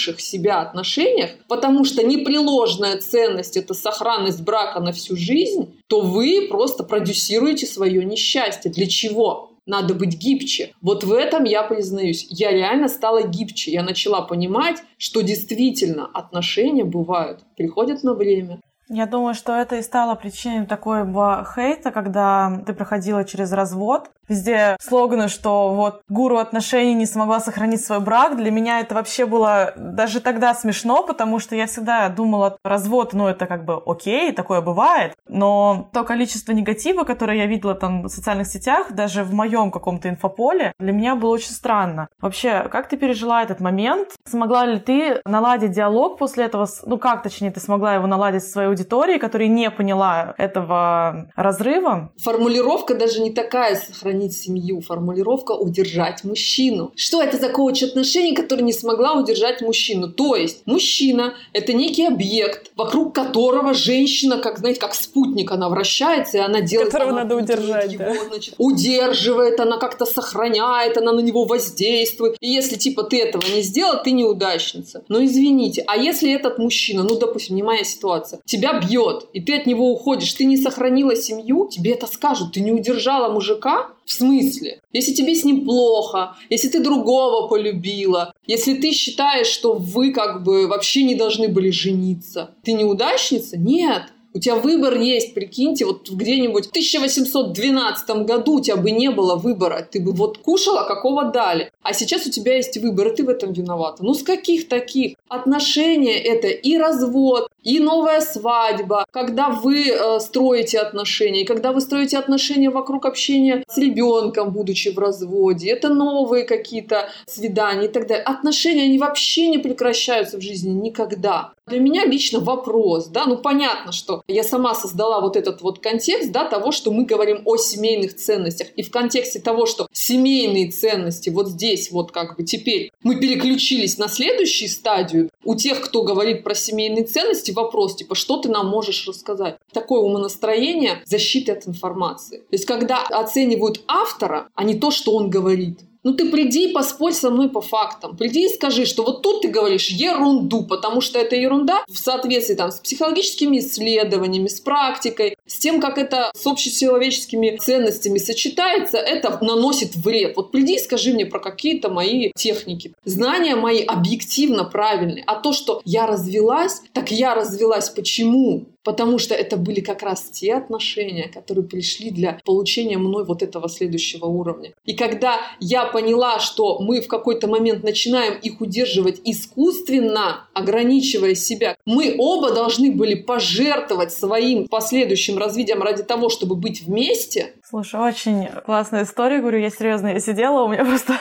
отживших себя отношениях, потому что непреложная ценность — это сохранность брака на всю жизнь, то вы просто продюсируете свое несчастье. Для чего? надо быть гибче. Вот в этом я признаюсь. Я реально стала гибче. Я начала понимать, что действительно отношения бывают, приходят на время. Я думаю, что это и стало причиной такого хейта, когда ты проходила через развод, Везде слоганы, что вот гуру отношений не смогла сохранить свой брак. Для меня это вообще было даже тогда смешно, потому что я всегда думала, развод, ну это как бы окей, такое бывает. Но то количество негатива, которое я видела там в социальных сетях, даже в моем каком-то инфополе, для меня было очень странно. Вообще, как ты пережила этот момент? Смогла ли ты наладить диалог после этого? Ну как, точнее, ты смогла его наладить со своей аудиторией, которая не поняла этого разрыва? Формулировка даже не такая сохранить сохранить семью. Формулировка «удержать мужчину». Что это за коуч отношений, который не смогла удержать мужчину? То есть мужчина – это некий объект, вокруг которого женщина, как, знаете, как спутник, она вращается, и она делает... Которого она надо удержать, его, да. значит, удерживает, она как-то сохраняет, она на него воздействует. И если, типа, ты этого не сделал, ты неудачница. Но извините, а если этот мужчина, ну, допустим, не моя ситуация, тебя бьет, и ты от него уходишь, ты не сохранила семью, тебе это скажут, ты не удержала мужика, в смысле? Если тебе с ним плохо, если ты другого полюбила, если ты считаешь, что вы как бы вообще не должны были жениться, ты неудачница? Нет. У тебя выбор есть, прикиньте, вот где-нибудь в 1812 году у тебя бы не было выбора. Ты бы вот кушала, какого дали. А сейчас у тебя есть выбор, и ты в этом виновата. Ну, с каких таких? Отношения – это и развод, и новая свадьба, когда вы э, строите отношения, и когда вы строите отношения вокруг общения с ребенком, будучи в разводе, это новые какие-то свидания и так далее. Отношения, они вообще не прекращаются в жизни никогда. Для меня лично вопрос, да, ну понятно, что я сама создала вот этот вот контекст, да, того, что мы говорим о семейных ценностях. И в контексте того, что семейные ценности вот здесь вот как бы теперь мы переключились на следующую стадию, у тех, кто говорит про семейные ценности, вопрос, типа, что ты нам можешь рассказать? Такое умонастроение защиты от информации. То есть, когда оценивают автора, а не то, что он говорит. Ну ты приди и поспорь со мной по фактам. Приди и скажи, что вот тут ты говоришь ерунду, потому что это ерунда в соответствии там, с психологическими исследованиями, с практикой, с тем, как это с общечеловеческими ценностями сочетается, это наносит вред. Вот приди и скажи мне про какие-то мои техники. Знания мои объективно правильные. А то, что я развелась, так я развелась почему? Потому что это были как раз те отношения, которые пришли для получения мной вот этого следующего уровня. И когда я поняла, что мы в какой-то момент начинаем их удерживать искусственно, ограничивая себя, мы оба должны были пожертвовать своим последующим развитием ради того, чтобы быть вместе. Слушай, очень классная история, говорю, я серьезно, я сидела, у меня просто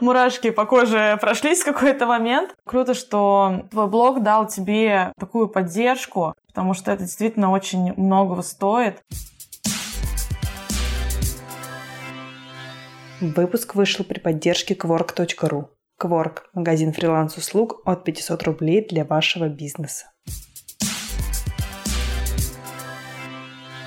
мурашки по коже прошлись в какой-то момент. Круто, что твой блог дал тебе такую поддержку, потому что это действительно очень многого стоит. Выпуск вышел при поддержке Quark.ru. Quark – магазин фриланс-услуг от 500 рублей для вашего бизнеса.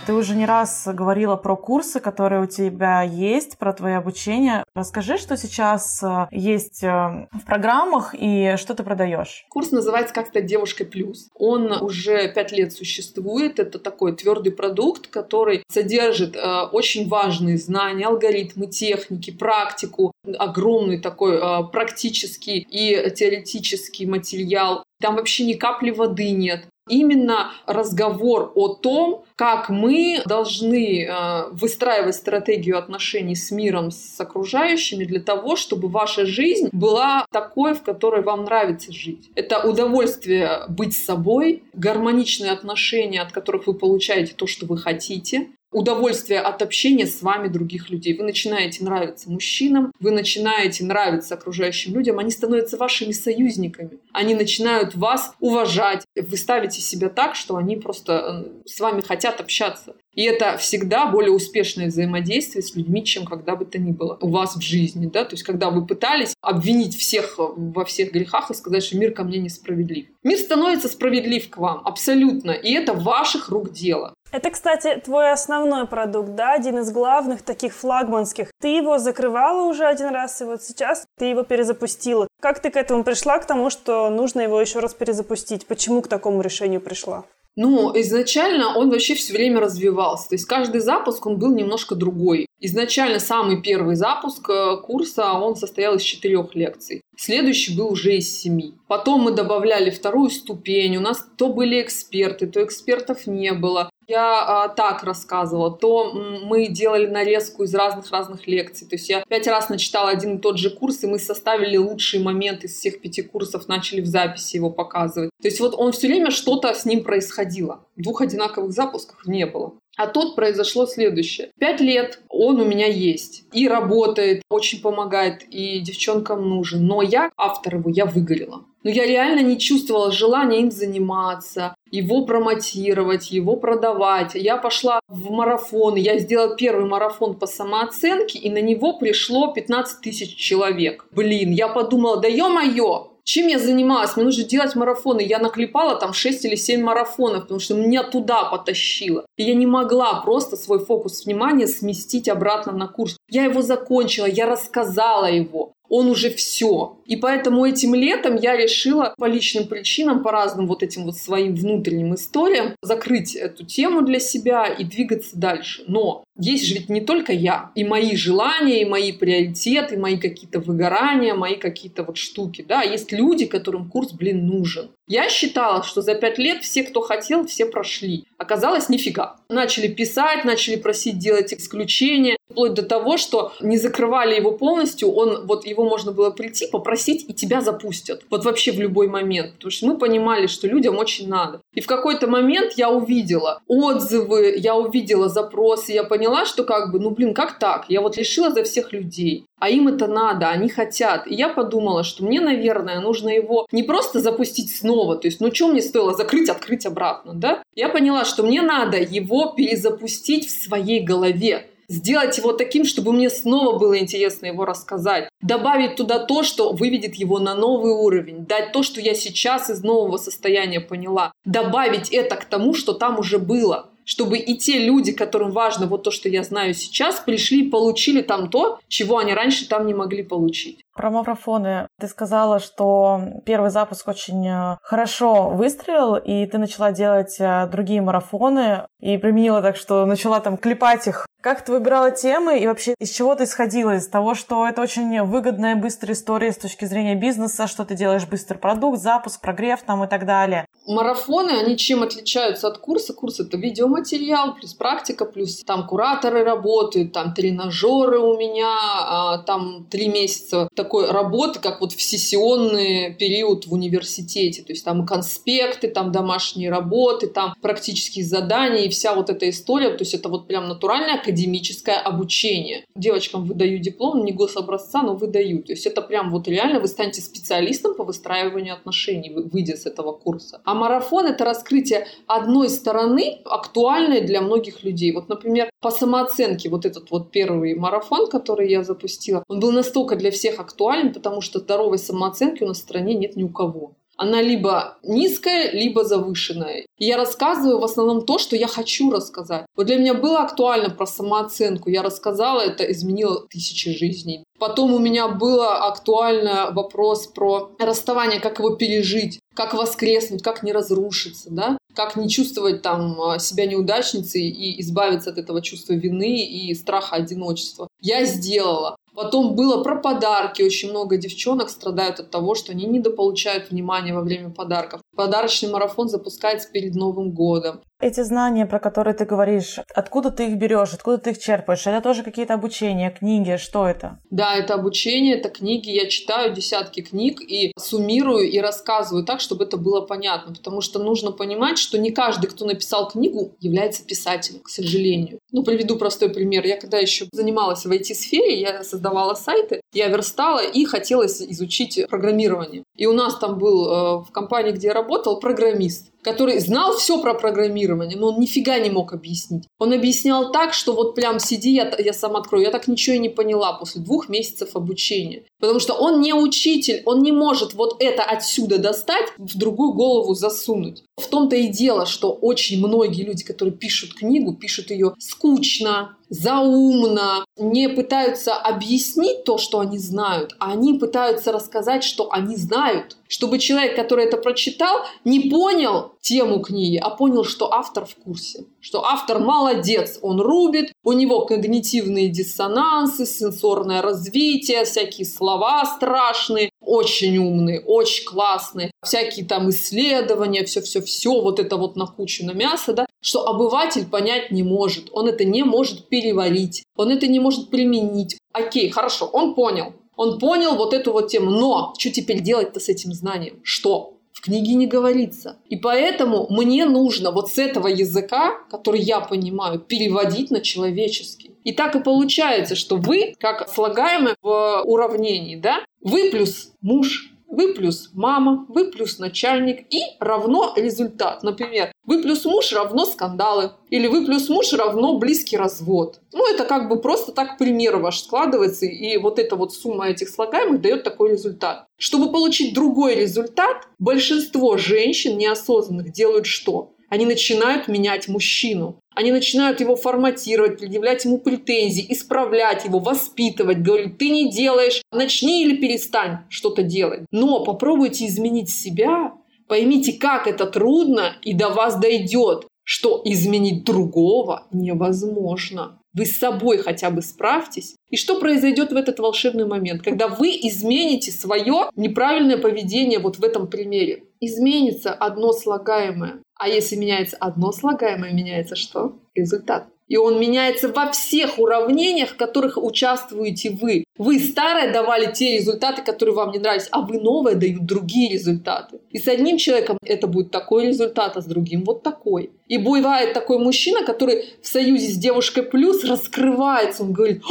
Ты уже не раз говорила про курсы, которые у тебя есть, про твое обучение. Расскажи, что сейчас э, есть э, в программах и что ты продаешь. Курс называется «Как стать девушкой плюс». Он уже пять лет существует. Это такой твердый продукт, который содержит э, очень важные знания, алгоритмы, техники, практику, огромный такой практический и теоретический материал. Там вообще ни капли воды нет именно разговор о том, как мы должны э, выстраивать стратегию отношений с миром, с окружающими для того, чтобы ваша жизнь была такой, в которой вам нравится жить. Это удовольствие быть собой, гармоничные отношения, от которых вы получаете то, что вы хотите, удовольствие от общения с вами других людей. Вы начинаете нравиться мужчинам, вы начинаете нравиться окружающим людям, они становятся вашими союзниками. Они начинают вас уважать. Вы ставите себя так, что они просто э, с вами хотят общаться. И это всегда более успешное взаимодействие с людьми, чем когда бы то ни было у вас в жизни. Да? То есть, когда вы пытались обвинить всех во всех грехах и сказать, что мир ко мне несправедлив. Мир становится справедлив к вам, абсолютно. И это ваших рук дело. Это, кстати, твой основной продукт, да, один из главных таких флагманских. Ты его закрывала уже один раз, и вот сейчас ты его перезапустила. Как ты к этому пришла, к тому, что нужно его еще раз перезапустить? Почему к такому решению пришла? Ну, изначально он вообще все время развивался. То есть каждый запуск, он был немножко другой. Изначально самый первый запуск э, курса, он состоял из четырех лекций. Следующий был уже из семи. Потом мы добавляли вторую ступень. У нас то были эксперты, то экспертов не было я а, так рассказывала, то мы делали нарезку из разных-разных лекций. То есть я пять раз начитала один и тот же курс, и мы составили лучший момент из всех пяти курсов, начали в записи его показывать. То есть вот он все время что-то с ним происходило. Двух одинаковых запусков не было. А тут произошло следующее. Пять лет он у меня есть. И работает, очень помогает, и девчонкам нужен. Но я, автор его, я выгорела. Но я реально не чувствовала желания им заниматься, его промотировать, его продавать. Я пошла в марафон, я сделала первый марафон по самооценке, и на него пришло 15 тысяч человек. Блин, я подумала, да ё-моё, чем я занималась? Мне нужно делать марафоны. Я наклепала там 6 или 7 марафонов, потому что меня туда потащило. И я не могла просто свой фокус внимания сместить обратно на курс. Я его закончила, я рассказала его он уже все. И поэтому этим летом я решила по личным причинам, по разным вот этим вот своим внутренним историям закрыть эту тему для себя и двигаться дальше. Но есть же ведь не только я, и мои желания, и мои приоритеты, и мои какие-то выгорания, мои какие-то вот штуки, да, есть люди, которым курс, блин, нужен. Я считала, что за пять лет все, кто хотел, все прошли. Оказалось, нифига. Начали писать, начали просить делать исключения, вплоть до того, что не закрывали его полностью, он, вот его можно было прийти, попросить, и тебя запустят. Вот вообще в любой момент. Потому что мы понимали, что людям очень надо. И в какой-то момент я увидела отзывы, я увидела запросы, я поняла, что как бы, ну блин, как так? Я вот решила за всех людей а им это надо, они хотят. И я подумала, что мне, наверное, нужно его не просто запустить снова, то есть, ну что мне стоило закрыть, открыть обратно, да? Я поняла, что мне надо его перезапустить в своей голове сделать его таким, чтобы мне снова было интересно его рассказать, добавить туда то, что выведет его на новый уровень, дать то, что я сейчас из нового состояния поняла, добавить это к тому, что там уже было чтобы и те люди, которым важно вот то, что я знаю сейчас, пришли и получили там то, чего они раньше там не могли получить. Про марафоны. Ты сказала, что первый запуск очень э, хорошо выстрелил, и ты начала делать э, другие марафоны и применила так, что начала там клепать их. Как ты выбирала темы и вообще из чего ты исходила? Из того, что это очень выгодная, быстрая история с точки зрения бизнеса, что ты делаешь быстрый продукт, запуск, прогрев там и так далее. Марафоны, они чем отличаются от курса? Курс — это видеоматериал, плюс практика, плюс там кураторы работают, там тренажеры у меня, а, там три месяца такой работы, как вот в сессионный период в университете. То есть там конспекты, там домашние работы, там практические задания и вся вот эта история. То есть это вот прям натуральное академическое обучение. Девочкам выдаю диплом, не гособразца, но выдаю. То есть это прям вот реально вы станете специалистом по выстраиванию отношений, выйдя с этого курса. А марафон — это раскрытие одной стороны, актуальной для многих людей. Вот, например, по самооценке вот этот вот первый марафон, который я запустила, он был настолько для всех актуален, потому что здоровой самооценки у нас в стране нет ни у кого. Она либо низкая, либо завышенная. И я рассказываю в основном то, что я хочу рассказать. Вот для меня было актуально про самооценку. Я рассказала, это изменило тысячи жизней. Потом у меня было актуально вопрос про расставание, как его пережить, как воскреснуть, как не разрушиться, да, как не чувствовать там а, себя неудачницей и избавиться от этого чувства вины и страха одиночества. Я сделала. Потом было про подарки. Очень много девчонок страдают от того, что они недополучают внимания во время подарков. Подарочный марафон запускается перед Новым годом. Эти знания, про которые ты говоришь, откуда ты их берешь, откуда ты их черпаешь? Это тоже какие-то обучения, книги, что это? Да, это обучение, это книги. Я читаю десятки книг и суммирую и рассказываю так, чтобы это было понятно. Потому что нужно понимать, что не каждый, кто написал книгу, является писателем, к сожалению. Ну, приведу простой пример. Я когда еще занималась в IT-сфере, я создавала сайты, я верстала и хотелось изучить программирование. И у нас там был э, в компании, где я работал, программист который знал все про программирование, но он нифига не мог объяснить. Он объяснял так, что вот прям сиди, я, я сам открою. Я так ничего и не поняла после двух месяцев обучения. Потому что он не учитель, он не может вот это отсюда достать, в другую голову засунуть. В том-то и дело, что очень многие люди, которые пишут книгу, пишут ее скучно, заумно, не пытаются объяснить то, что они знают, а они пытаются рассказать, что они знают. Чтобы человек, который это прочитал, не понял тему книги, а понял, что автор в курсе. Что автор молодец, он рубит, у него когнитивные диссонансы, сенсорное развитие, всякие слова страшные, очень умные, очень классные, всякие там исследования, все-все-все, вот это вот на кучу на мясо, да, что обыватель понять не может, он это не может переварить, он это не может применить. Окей, хорошо, он понял, он понял вот эту вот тему, но что теперь делать-то с этим знанием? Что? Книге не говорится. И поэтому мне нужно вот с этого языка, который я понимаю, переводить на человеческий. И так и получается, что вы, как слагаемое в уравнении, да, вы плюс муж, вы плюс мама, вы плюс начальник и равно результат. Например, вы плюс муж равно скандалы. Или вы плюс муж равно близкий развод. Ну, это как бы просто так пример ваш складывается, и вот эта вот сумма этих слагаемых дает такой результат. Чтобы получить другой результат, большинство женщин неосознанных делают что? Они начинают менять мужчину. Они начинают его форматировать, предъявлять ему претензии, исправлять его, воспитывать, говорить, ты не делаешь, начни или перестань что-то делать. Но попробуйте изменить себя, поймите, как это трудно, и до вас дойдет, что изменить другого невозможно. Вы с собой хотя бы справьтесь. И что произойдет в этот волшебный момент, когда вы измените свое неправильное поведение вот в этом примере? Изменится одно слагаемое. А если меняется одно слагаемое, меняется что? Результат. И он меняется во всех уравнениях, в которых участвуете вы. Вы старое давали те результаты, которые вам не нравились, а вы новое дают другие результаты. И с одним человеком это будет такой результат, а с другим вот такой. И бывает такой мужчина, который в союзе с девушкой плюс раскрывается. Он говорит,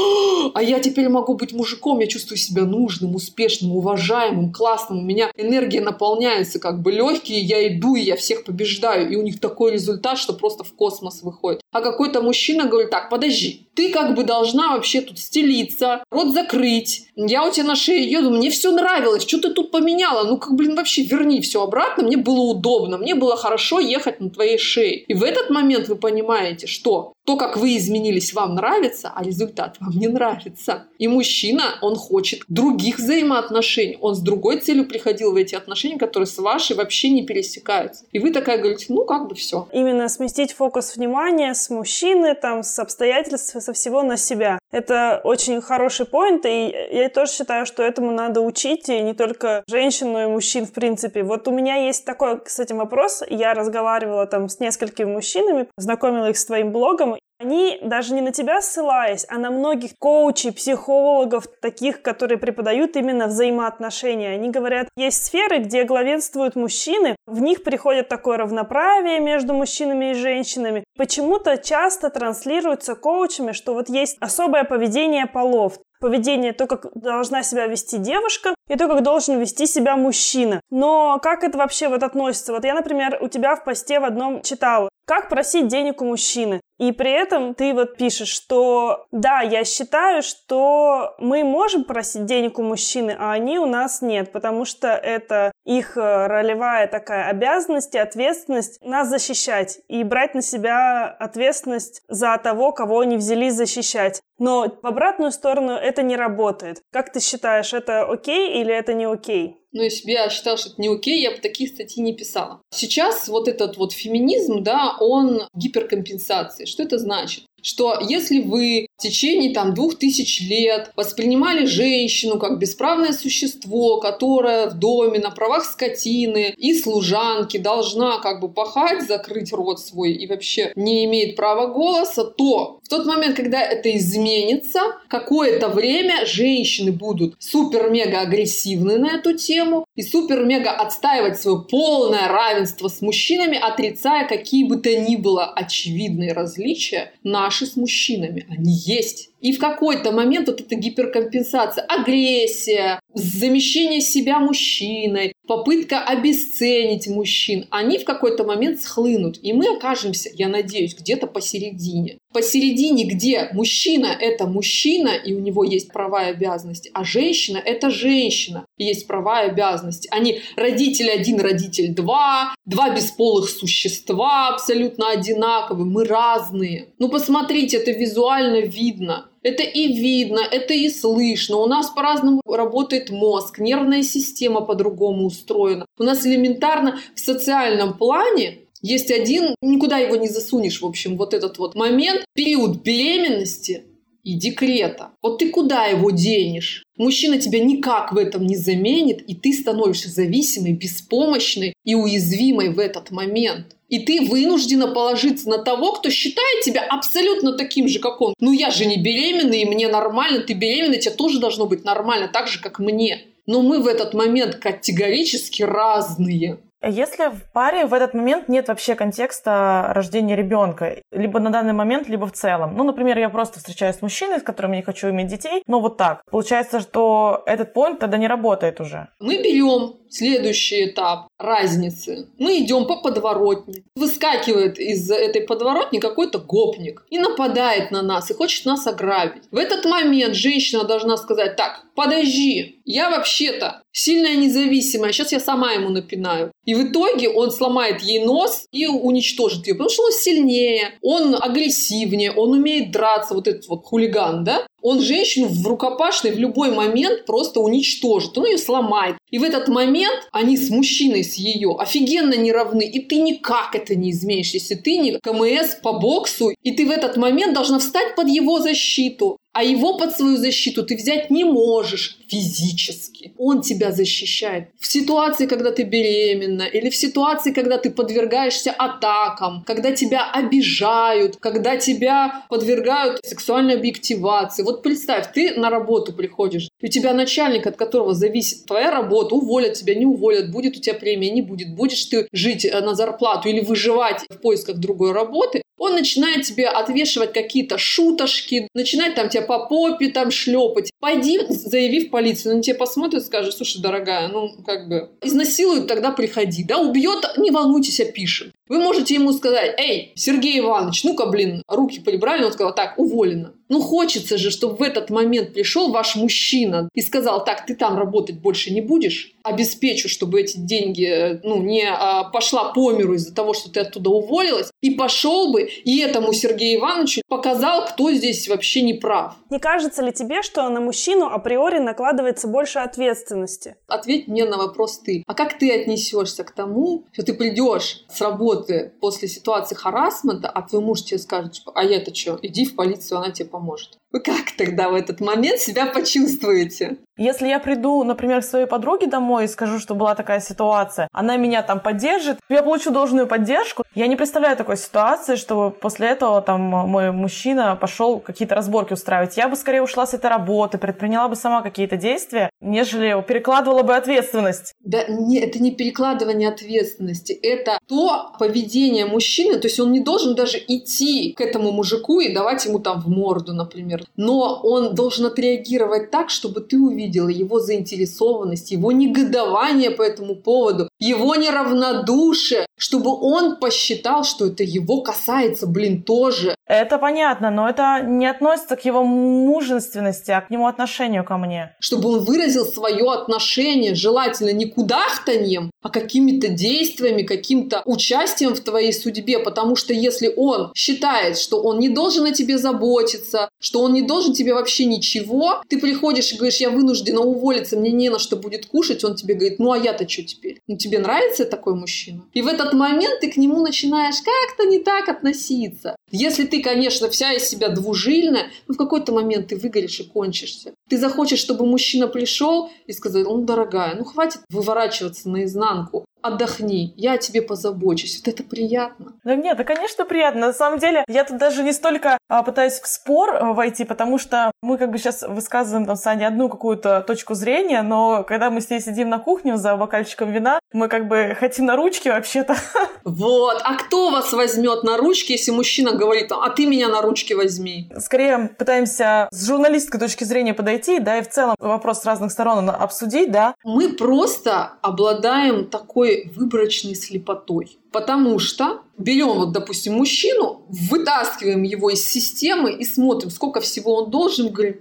а я теперь могу быть мужиком, я чувствую себя нужным, успешным, уважаемым, классным. У меня энергия наполняется как бы легкие, я иду, и я всех побеждаю. И у них такой результат, что просто в космос выходит. А какой-то мужчина говорит, так, подожди, ты как бы должна вообще тут стелиться, рот закрыть. Я у тебя на шее еду, мне все нравилось, что ты тут поменяла? Ну, как, блин, вообще верни все обратно, мне было удобно, мне было хорошо ехать на твоей шее. И в этот момент вы понимаете, что то, как вы изменились, вам нравится, а результат вам не нравится. И мужчина, он хочет других взаимоотношений. Он с другой целью приходил в эти отношения, которые с вашей вообще не пересекаются. И вы такая говорите, ну как бы все. Именно сместить фокус внимания с мужчины, там, с обстоятельств, со всего на себя. Это очень хороший поинт, и я тоже считаю, что этому надо учить, и не только женщин, но и мужчин в принципе. Вот у меня есть такой, с этим вопрос. Я разговаривала там с несколькими мужчинами, знакомила их с твоим блогом, они даже не на тебя ссылаясь, а на многих коучей, психологов, таких, которые преподают именно взаимоотношения. Они говорят, есть сферы, где главенствуют мужчины, в них приходит такое равноправие между мужчинами и женщинами. Почему-то часто транслируется коучами, что вот есть особое поведение полов поведение, то, как должна себя вести девушка, и то, как должен вести себя мужчина. Но как это вообще вот относится? Вот я, например, у тебя в посте в одном читала, как просить денег у мужчины. И при этом ты вот пишешь, что да, я считаю, что мы можем просить денег у мужчины, а они у нас нет, потому что это их э, ролевая такая обязанность и ответственность нас защищать и брать на себя ответственность за того, кого они взялись защищать. Но в обратную сторону это не работает. Как ты считаешь, это окей или это не окей? Ну, если бы я считала, что это не окей, я бы таких статей не писала. Сейчас вот этот вот феминизм, да, он гиперкомпенсации. Что это значит? что если вы в течение там двух тысяч лет воспринимали женщину как бесправное существо, которое в доме на правах скотины и служанки должна как бы пахать, закрыть рот свой и вообще не имеет права голоса, то в тот момент, когда это изменится, какое-то время женщины будут супер-мега агрессивны на эту тему и супер-мега отстаивать свое полное равенство с мужчинами, отрицая какие бы то ни было очевидные различия наши с мужчинами. Они есть. И в какой-то момент вот эта гиперкомпенсация, агрессия, замещение себя мужчиной, попытка обесценить мужчин, они в какой-то момент схлынут. И мы окажемся, я надеюсь, где-то посередине. Посередине, где мужчина – это мужчина, и у него есть права и обязанности, а женщина – это женщина, и есть права и обязанности. Они родитель один, родитель два, два бесполых существа абсолютно одинаковые, мы разные. Ну, посмотрите, это визуально видно. Это и видно, это и слышно. У нас по-разному работает мозг, нервная система по-другому устроена. У нас элементарно в социальном плане есть один, никуда его не засунешь, в общем, вот этот вот момент, период беременности и декрета. Вот ты куда его денешь? Мужчина тебя никак в этом не заменит, и ты становишься зависимой, беспомощной и уязвимой в этот момент. И ты вынуждена положиться на того, кто считает тебя абсолютно таким же, как он. Ну я же не беременна, и мне нормально, ты беременна, тебе тоже должно быть нормально, так же, как мне. Но мы в этот момент категорически разные. Если в паре в этот момент нет вообще контекста рождения ребенка, либо на данный момент, либо в целом. Ну, например, я просто встречаюсь с мужчиной, с которым я не хочу иметь детей, но вот так. Получается, что этот point тогда не работает уже. Мы берем следующий этап разницы. Мы идем по подворотне. Выскакивает из этой подворотни какой-то гопник и нападает на нас и хочет нас ограбить. В этот момент женщина должна сказать, так, подожди, я вообще-то сильная независимая, сейчас я сама ему напинаю. И в итоге он сломает ей нос и уничтожит ее, потому что он сильнее, он агрессивнее, он умеет драться, вот этот вот хулиган, да? Он женщину в рукопашной в любой момент просто уничтожит, он ее сломает. И в этот момент они с мужчиной, с ее, офигенно не равны. И ты никак это не изменишь, если ты не КМС по боксу. И ты в этот момент должна встать под его защиту. А его под свою защиту ты взять не можешь физически. Он тебя защищает. В ситуации, когда ты беременна, или в ситуации, когда ты подвергаешься атакам, когда тебя обижают, когда тебя подвергают сексуальной объективации. Вот представь, ты на работу приходишь, у тебя начальник, от которого зависит твоя работа, уволят тебя, не уволят, будет у тебя премия, не будет, будешь ты жить э, на зарплату или выживать в поисках другой работы, он начинает тебе отвешивать какие-то шуточки, начинает там тебя по попе там шлепать. Пойди, заяви в полицию, он тебе посмотрит, скажет, слушай, дорогая, ну, как бы, изнасилуют, тогда приходи, да, убьет, не волнуйтесь, опишем. Вы можете ему сказать, эй, Сергей Иванович, ну-ка, блин, руки прибрали, он сказал, так, уволено. Ну, хочется же, чтобы в этот момент пришел ваш мужчина и сказал, так, ты там работать больше не будешь, обеспечу, чтобы эти деньги, э, ну, не а, пошла по миру из-за того, что ты оттуда уволилась, и пошел бы, и этому Сергею Ивановичу показал, кто здесь вообще не прав. Не кажется ли тебе, что на мужчину априори накладывается больше ответственности? Ответь мне на вопрос ты. А как ты отнесешься к тому, что ты придешь с работы после ситуации харасмента, а твой муж тебе скажет, типа, а я-то что, иди в полицию, она тебе поможет. Вы как тогда в этот момент себя почувствуете? Если я приду, например, к своей подруге домой и скажу, что была такая ситуация, она меня там поддержит, я получу должную поддержку. Я не представляю такой ситуации, чтобы после этого там мой мужчина пошел какие-то разборки устраивать. Я бы скорее ушла с этой работы, предприняла бы сама какие-то действия, нежели перекладывала бы ответственность. Да не, это не перекладывание ответственности, это то поведение мужчины, то есть он не должен даже идти к этому мужику и давать ему там в морду, например. Но он должен отреагировать так, чтобы ты увидела его заинтересованность, его негодование по этому поводу, его неравнодушие, чтобы он посчитал, что это его касается, блин, тоже. Это понятно, но это не относится к его мужественности, а к нему отношению ко мне. Чтобы он выразил свое отношение, желательно не кудахтаньем, а какими-то действиями, каким-то участием в твоей судьбе. Потому что если он считает, что он не должен о тебе заботиться, что он не должен тебе вообще ничего, ты приходишь и говоришь, я вынуждена уволиться, мне не на что будет кушать, он тебе говорит, ну а я-то что теперь? Ну тебе нравится такой мужчина? И в этот момент ты к нему начинаешь как-то не так относиться. Если ты, конечно, вся из себя двужильная, ну в какой-то момент ты выгоришь и кончишься. Ты захочешь, чтобы мужчина пришел и сказал, ну, дорогая, ну хватит выворачиваться наизнанку отдохни, я о тебе позабочусь. Вот это приятно. Да нет, да, конечно, приятно. На самом деле, я тут даже не столько а, пытаюсь в спор а, войти, потому что мы как бы сейчас высказываем там с Аней одну какую-то точку зрения, но когда мы с ней сидим на кухне за бокальчиком вина, мы как бы хотим на ручки вообще-то. Вот. А кто вас возьмет на ручки, если мужчина говорит, а ты меня на ручки возьми? Скорее пытаемся с журналистской точки зрения подойти, да, и в целом вопрос с разных сторон обсудить, да. Мы просто обладаем такой выборочной слепотой. Потому что берем, вот, допустим, мужчину, вытаскиваем его из системы и смотрим, сколько всего он должен, говорим,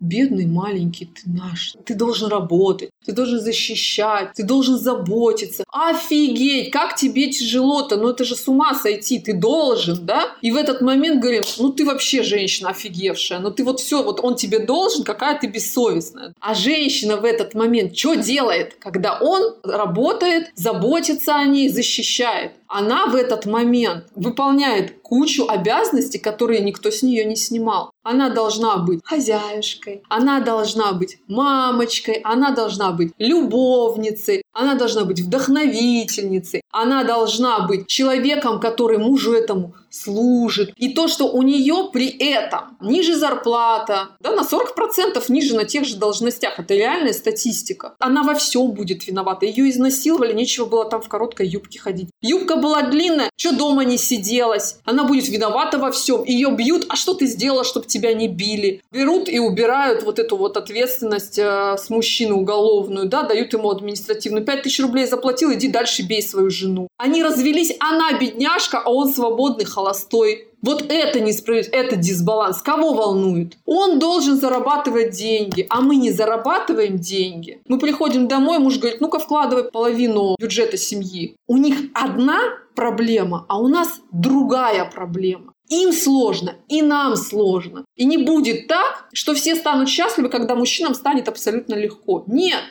бедный маленький ты наш, ты должен работать, ты должен защищать, ты должен заботиться. Офигеть, как тебе тяжело-то, ну это же с ума сойти, ты должен, да? И в этот момент говорим, ну ты вообще женщина офигевшая, ну ты вот все, вот он тебе должен, какая ты бессовестная. А женщина в этот момент что делает, когда он работает, заботится о ней, защищает? Она в этот момент выполняет кучу обязанностей, которые никто с нее не снимал. Она должна быть хозяюшкой, она должна быть мамочкой, она должна быть любовницей, она должна быть вдохновительницей, она должна быть человеком, который мужу этому служит. И то, что у нее при этом ниже зарплата, да, на 40% ниже на тех же должностях, это реальная статистика. Она во всем будет виновата. Ее изнасиловали, нечего было там в короткой юбке ходить. Юбка была длинная, что дома не сиделась. Она будет виновата во всем. Ее бьют, а что ты сделала, чтобы тебя не били? Берут и убирают вот эту вот ответственность э, с мужчины уголовную, да, дают ему административную. 5 тысяч рублей заплатил, иди дальше бей свою жену. Они развелись, она бедняжка, а он свободный, холостой. Вот это несправедливость, это дисбаланс. Кого волнует? Он должен зарабатывать деньги, а мы не зарабатываем деньги. Мы приходим домой, муж говорит, ну-ка вкладывай половину бюджета семьи. У них одна проблема, а у нас другая проблема. Им сложно, и нам сложно. И не будет так, что все станут счастливы, когда мужчинам станет абсолютно легко. Нет,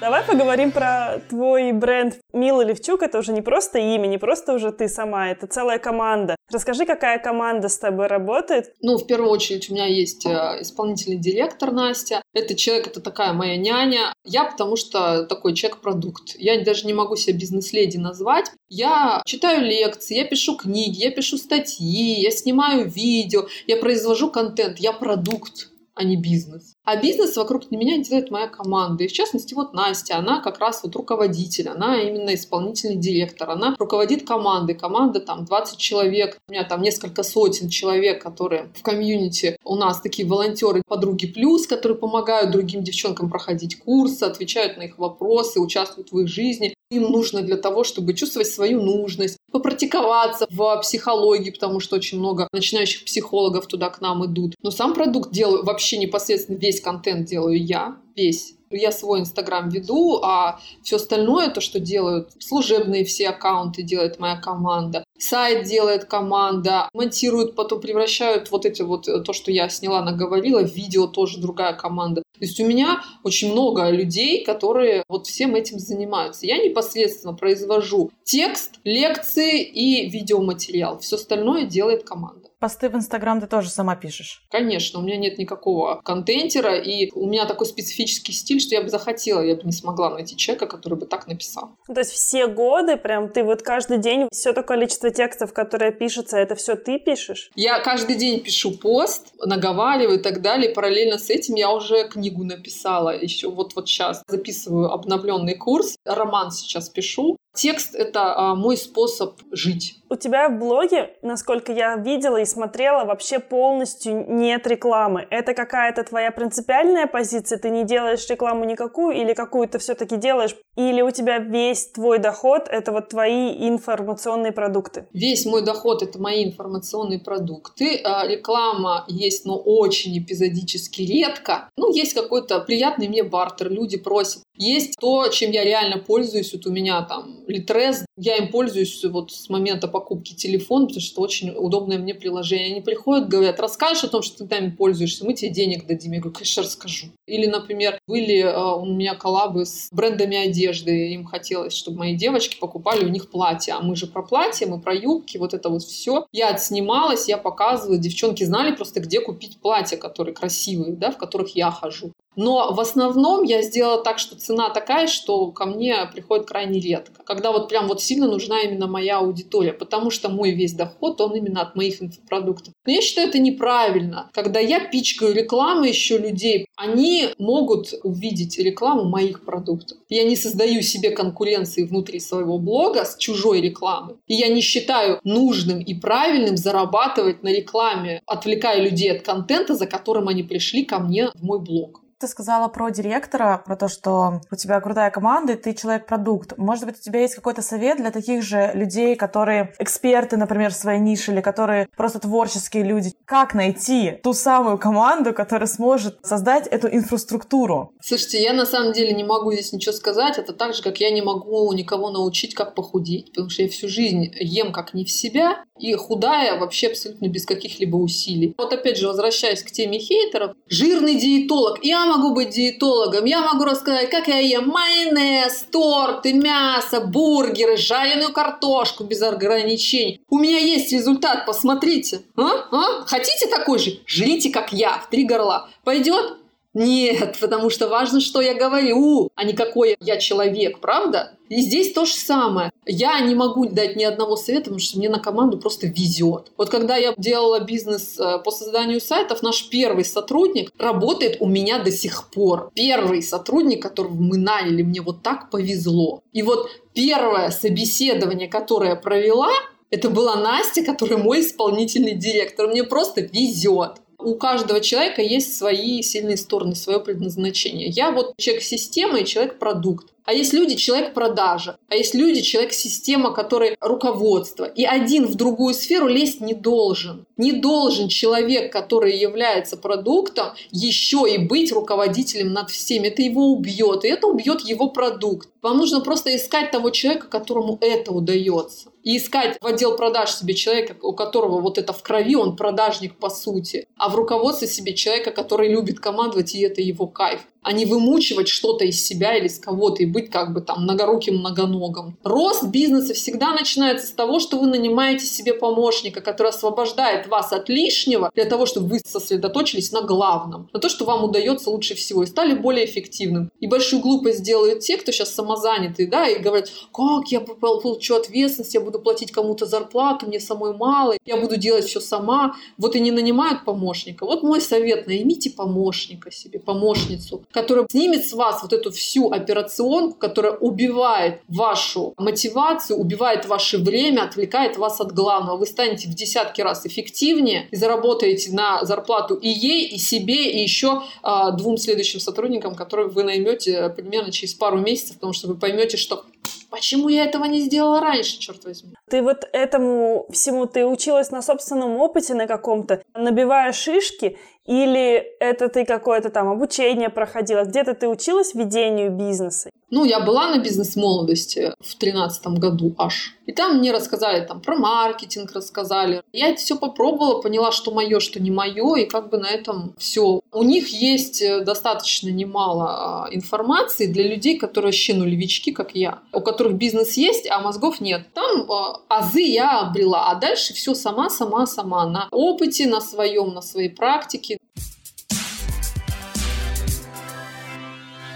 Давай поговорим про твой бренд Мила Левчук. Это уже не просто имя, не просто уже ты сама, это целая команда. Расскажи, какая команда с тобой работает? Ну, в первую очередь, у меня есть э, исполнительный директор Настя. Это человек, это такая моя няня. Я потому что такой человек-продукт. Я даже не могу себя бизнес-леди назвать. Я читаю лекции, я пишу книги, я пишу статьи, я снимаю видео, я произвожу контент, я продукт а не бизнес. А бизнес вокруг меня делает моя команда. И в частности, вот Настя, она как раз вот руководитель, она именно исполнительный директор, она руководит командой. Команда там 20 человек, у меня там несколько сотен человек, которые в комьюнити. У нас такие волонтеры, подруги плюс, которые помогают другим девчонкам проходить курсы, отвечают на их вопросы, участвуют в их жизни. Им нужно для того, чтобы чувствовать свою нужность, попрактиковаться в психологии, потому что очень много начинающих психологов туда к нам идут. Но сам продукт делаю вообще непосредственно весь контент делаю я, весь. Я свой Инстаграм веду, а все остальное, то, что делают служебные все аккаунты, делает моя команда. Сайт делает команда, монтируют, потом превращают вот эти вот, то, что я сняла, наговорила, видео тоже другая команда. То есть у меня очень много людей, которые вот всем этим занимаются. Я непосредственно произвожу текст, лекции и видеоматериал. Все остальное делает команда. Посты в Инстаграм ты тоже сама пишешь? Конечно, у меня нет никакого контентера, и у меня такой специфический стиль, что я бы захотела, я бы не смогла найти человека, который бы так написал. То есть все годы прям ты вот каждый день все такое количество текстов, которые пишутся, это все ты пишешь? Я каждый день пишу пост, наговариваю и так далее. Параллельно с этим я уже книгу написала. Еще вот вот сейчас записываю обновленный курс. Роман сейчас пишу. Текст — это а, мой способ жить. У тебя в блоге, насколько я видела и смотрела, вообще полностью нет рекламы. Это какая-то твоя принципиальная позиция? Ты не делаешь рекламу никакую или какую-то все-таки делаешь? Или у тебя весь твой доход — это вот твои информационные продукты? Весь мой доход — это мои информационные продукты. А, реклама есть, но очень эпизодически редко. Ну, есть какой-то приятный мне бартер. Люди просят есть то, чем я реально пользуюсь. Вот у меня там Litres, я им пользуюсь вот с момента покупки телефона, потому что очень удобное мне приложение. Они приходят, говорят, расскажешь о том, что ты нами пользуешься, мы тебе денег дадим. Я говорю, конечно, расскажу. Или, например, были э, у меня коллабы с брендами одежды. Им хотелось, чтобы мои девочки покупали у них платья. А мы же про платья, мы про юбки, вот это вот все. Я отснималась, я показывала. Девчонки знали просто, где купить платья, которые красивые, да, в которых я хожу. Но в основном я сделала так, что цена такая, что ко мне приходит крайне редко. Когда вот прям вот сильно нужна именно моя аудитория, потому что мой весь доход, он именно от моих инфопродуктов. Но я считаю это неправильно. Когда я пичкаю рекламу еще людей, они могут увидеть рекламу моих продуктов. Я не создаю себе конкуренции внутри своего блога с чужой рекламой. И я не считаю нужным и правильным зарабатывать на рекламе, отвлекая людей от контента, за которым они пришли ко мне в мой блог. Ты сказала про директора, про то, что у тебя крутая команда, и ты человек-продукт. Может быть, у тебя есть какой-то совет для таких же людей, которые эксперты, например, в своей нише, или которые просто творческие люди? Как найти ту самую команду, которая сможет создать эту инфраструктуру? Слушайте, я на самом деле не могу здесь ничего сказать. Это так же, как я не могу никого научить, как похудеть, потому что я всю жизнь ем как не в себя, и худая вообще абсолютно без каких-либо усилий. Вот опять же, возвращаясь к теме хейтеров, жирный диетолог. Я могу быть диетологом, я могу рассказать, как я ем майонез, торты, мясо, бургеры, жареную картошку без ограничений. У меня есть результат, посмотрите. А? А? Хотите такой же? Жрите, как я, в три горла. Пойдет? Нет, потому что важно, что я говорю, а не какой я человек, правда? И здесь то же самое. Я не могу дать ни одного совета, потому что мне на команду просто везет. Вот когда я делала бизнес э, по созданию сайтов, наш первый сотрудник работает у меня до сих пор. Первый сотрудник, которого мы наняли, мне вот так повезло. И вот первое собеседование, которое я провела, это была Настя, которая мой исполнительный директор. Мне просто везет. У каждого человека есть свои сильные стороны, свое предназначение. Я вот человек-система и человек-продукт. А есть люди, человек продажа. А есть люди, человек система, который руководство. И один в другую сферу лезть не должен. Не должен человек, который является продуктом, еще и быть руководителем над всеми. Это его убьет. И это убьет его продукт. Вам нужно просто искать того человека, которому это удается. И искать в отдел продаж себе человека, у которого вот это в крови, он продажник по сути. А в руководстве себе человека, который любит командовать, и это его кайф а не вымучивать что-то из себя или из кого-то и быть как бы там многоруким многоногом. Рост бизнеса всегда начинается с того, что вы нанимаете себе помощника, который освобождает вас от лишнего для того, чтобы вы сосредоточились на главном, на то, что вам удается лучше всего и стали более эффективным. И большую глупость делают те, кто сейчас самозанятый, да, и говорят, как я получу ответственность, я буду платить кому-то зарплату, мне самой мало, я буду делать все сама. Вот и не нанимают помощника. Вот мой совет, наймите помощника себе, помощницу, которая снимет с вас вот эту всю операционку, которая убивает вашу мотивацию, убивает ваше время, отвлекает вас от главного. Вы станете в десятки раз эффективнее и заработаете на зарплату и ей, и себе, и еще а, двум следующим сотрудникам, которые вы наймете примерно через пару месяцев, потому что вы поймете, что Почему я этого не сделала раньше, черт возьми? Ты вот этому всему, ты училась на собственном опыте на каком-то, набивая шишки, или это ты какое-то там обучение проходила? Где-то ты училась ведению бизнеса? Ну, я была на бизнес-молодости в тринадцатом году аж. И там мне рассказали там про маркетинг, рассказали. Я это все попробовала, поняла, что мое, что не мое, и как бы на этом все. У них есть э, достаточно немало а, информации для людей, которые вообще нулевички, как я, у которых бизнес есть, а мозгов нет. Там а, азы я обрела, а дальше все сама, сама, сама на опыте, на своем, на своей практике.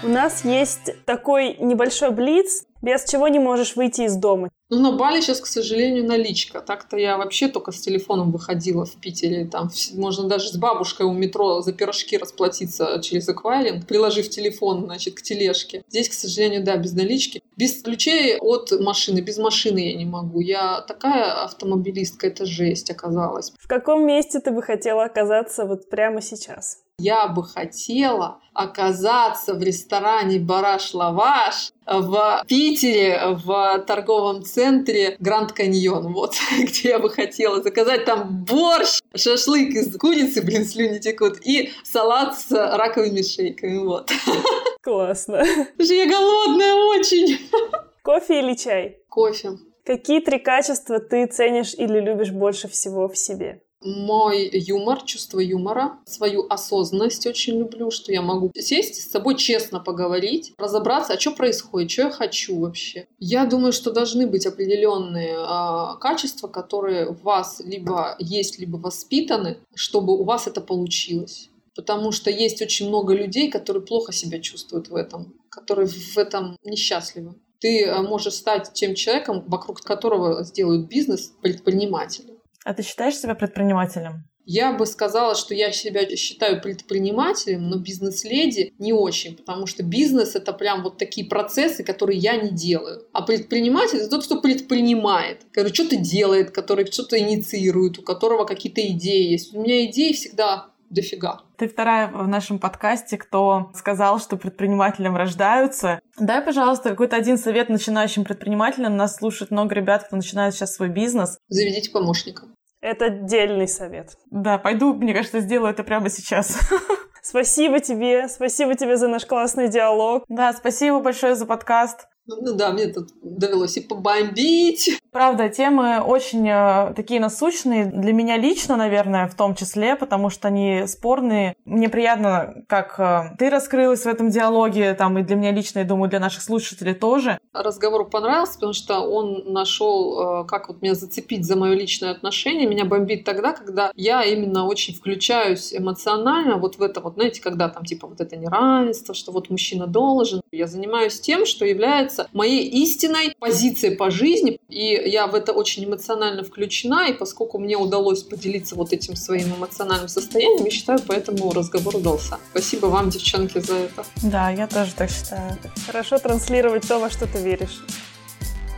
У нас есть такой небольшой блиц, без чего не можешь выйти из дома. Ну, на Бали сейчас, к сожалению, наличка. Так-то я вообще только с телефоном выходила в Питере. Там можно даже с бабушкой у метро за пирожки расплатиться через эквайринг, приложив телефон, значит, к тележке. Здесь, к сожалению, да, без налички. Без ключей от машины, без машины я не могу. Я такая автомобилистка, это жесть оказалась. В каком месте ты бы хотела оказаться вот прямо сейчас? Я бы хотела оказаться в ресторане «Бараш Лаваш» в Питере, в торговом центре Гранд Каньон, вот, где я бы хотела заказать там борщ, шашлык из курицы, блин, слюни текут, и салат с раковыми шейками, вот. Классно. Же я голодная очень. Кофе или чай? Кофе. Какие три качества ты ценишь или любишь больше всего в себе? Мой юмор, чувство юмора, свою осознанность очень люблю, что я могу сесть с собой честно поговорить, разобраться, а что происходит, что я хочу вообще. Я думаю, что должны быть определенные э, качества, которые в вас либо есть, либо воспитаны, чтобы у вас это получилось. Потому что есть очень много людей, которые плохо себя чувствуют в этом, которые в этом несчастливы. Ты э, можешь стать тем человеком, вокруг которого сделают бизнес предприниматели. А ты считаешь себя предпринимателем? Я бы сказала, что я себя считаю предпринимателем, но бизнес-леди не очень, потому что бизнес — это прям вот такие процессы, которые я не делаю. А предприниматель — это тот, кто предпринимает, который что-то делает, который что-то инициирует, у которого какие-то идеи есть. У меня идеи всегда дофига. Ты вторая в нашем подкасте, кто сказал, что предпринимателям рождаются. Дай, пожалуйста, какой-то один совет начинающим предпринимателям. Нас слушает много ребят, кто начинает сейчас свой бизнес. Заведите помощника. Это отдельный совет. Да, пойду, мне кажется, сделаю это прямо сейчас. Спасибо тебе, спасибо тебе за наш классный диалог. Да, спасибо большое за подкаст. Ну, ну да, мне тут довелось и побомбить. Правда, темы очень э, такие насущные. Для меня лично, наверное, в том числе, потому что они спорные. Мне приятно, как э, ты раскрылась в этом диалоге, там и для меня лично, я думаю, для наших слушателей тоже. Разговор понравился, потому что он нашел, э, как вот меня зацепить за мое личное отношение. Меня бомбит тогда, когда я именно очень включаюсь эмоционально вот в это вот, знаете, когда там типа вот это неравенство, что вот мужчина должен. Я занимаюсь тем, что является моей истинной позицией по жизни. И я в это очень эмоционально включена. И поскольку мне удалось поделиться вот этим своим эмоциональным состоянием, я считаю, поэтому разговор удался. Спасибо вам, девчонки, за это. Да, я тоже так считаю. Хорошо транслировать то, во что ты веришь.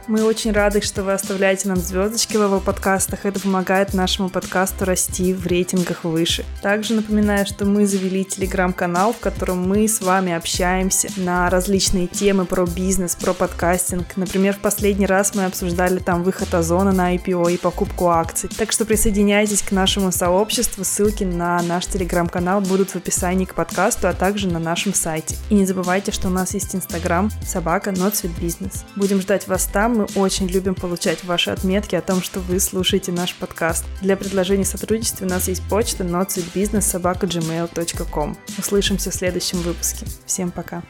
Мы очень рады, что вы оставляете нам звездочки в его подкастах. Это помогает нашему подкасту расти в рейтингах выше. Также напоминаю, что мы завели телеграм-канал, в котором мы с вами общаемся на различные темы про бизнес, про подкастинг. Например, в последний раз мы обсуждали там выход Озона на IPO и покупку акций. Так что присоединяйтесь к нашему сообществу. Ссылки на наш телеграм-канал будут в описании к подкасту, а также на нашем сайте. И не забывайте, что у нас есть инстаграм собака not sweet business. Будем ждать вас там мы очень любим получать ваши отметки о том, что вы слушаете наш подкаст. Для предложений сотрудничества у нас есть почта notsuitbusiness.gmail.com. Услышимся в следующем выпуске. Всем пока!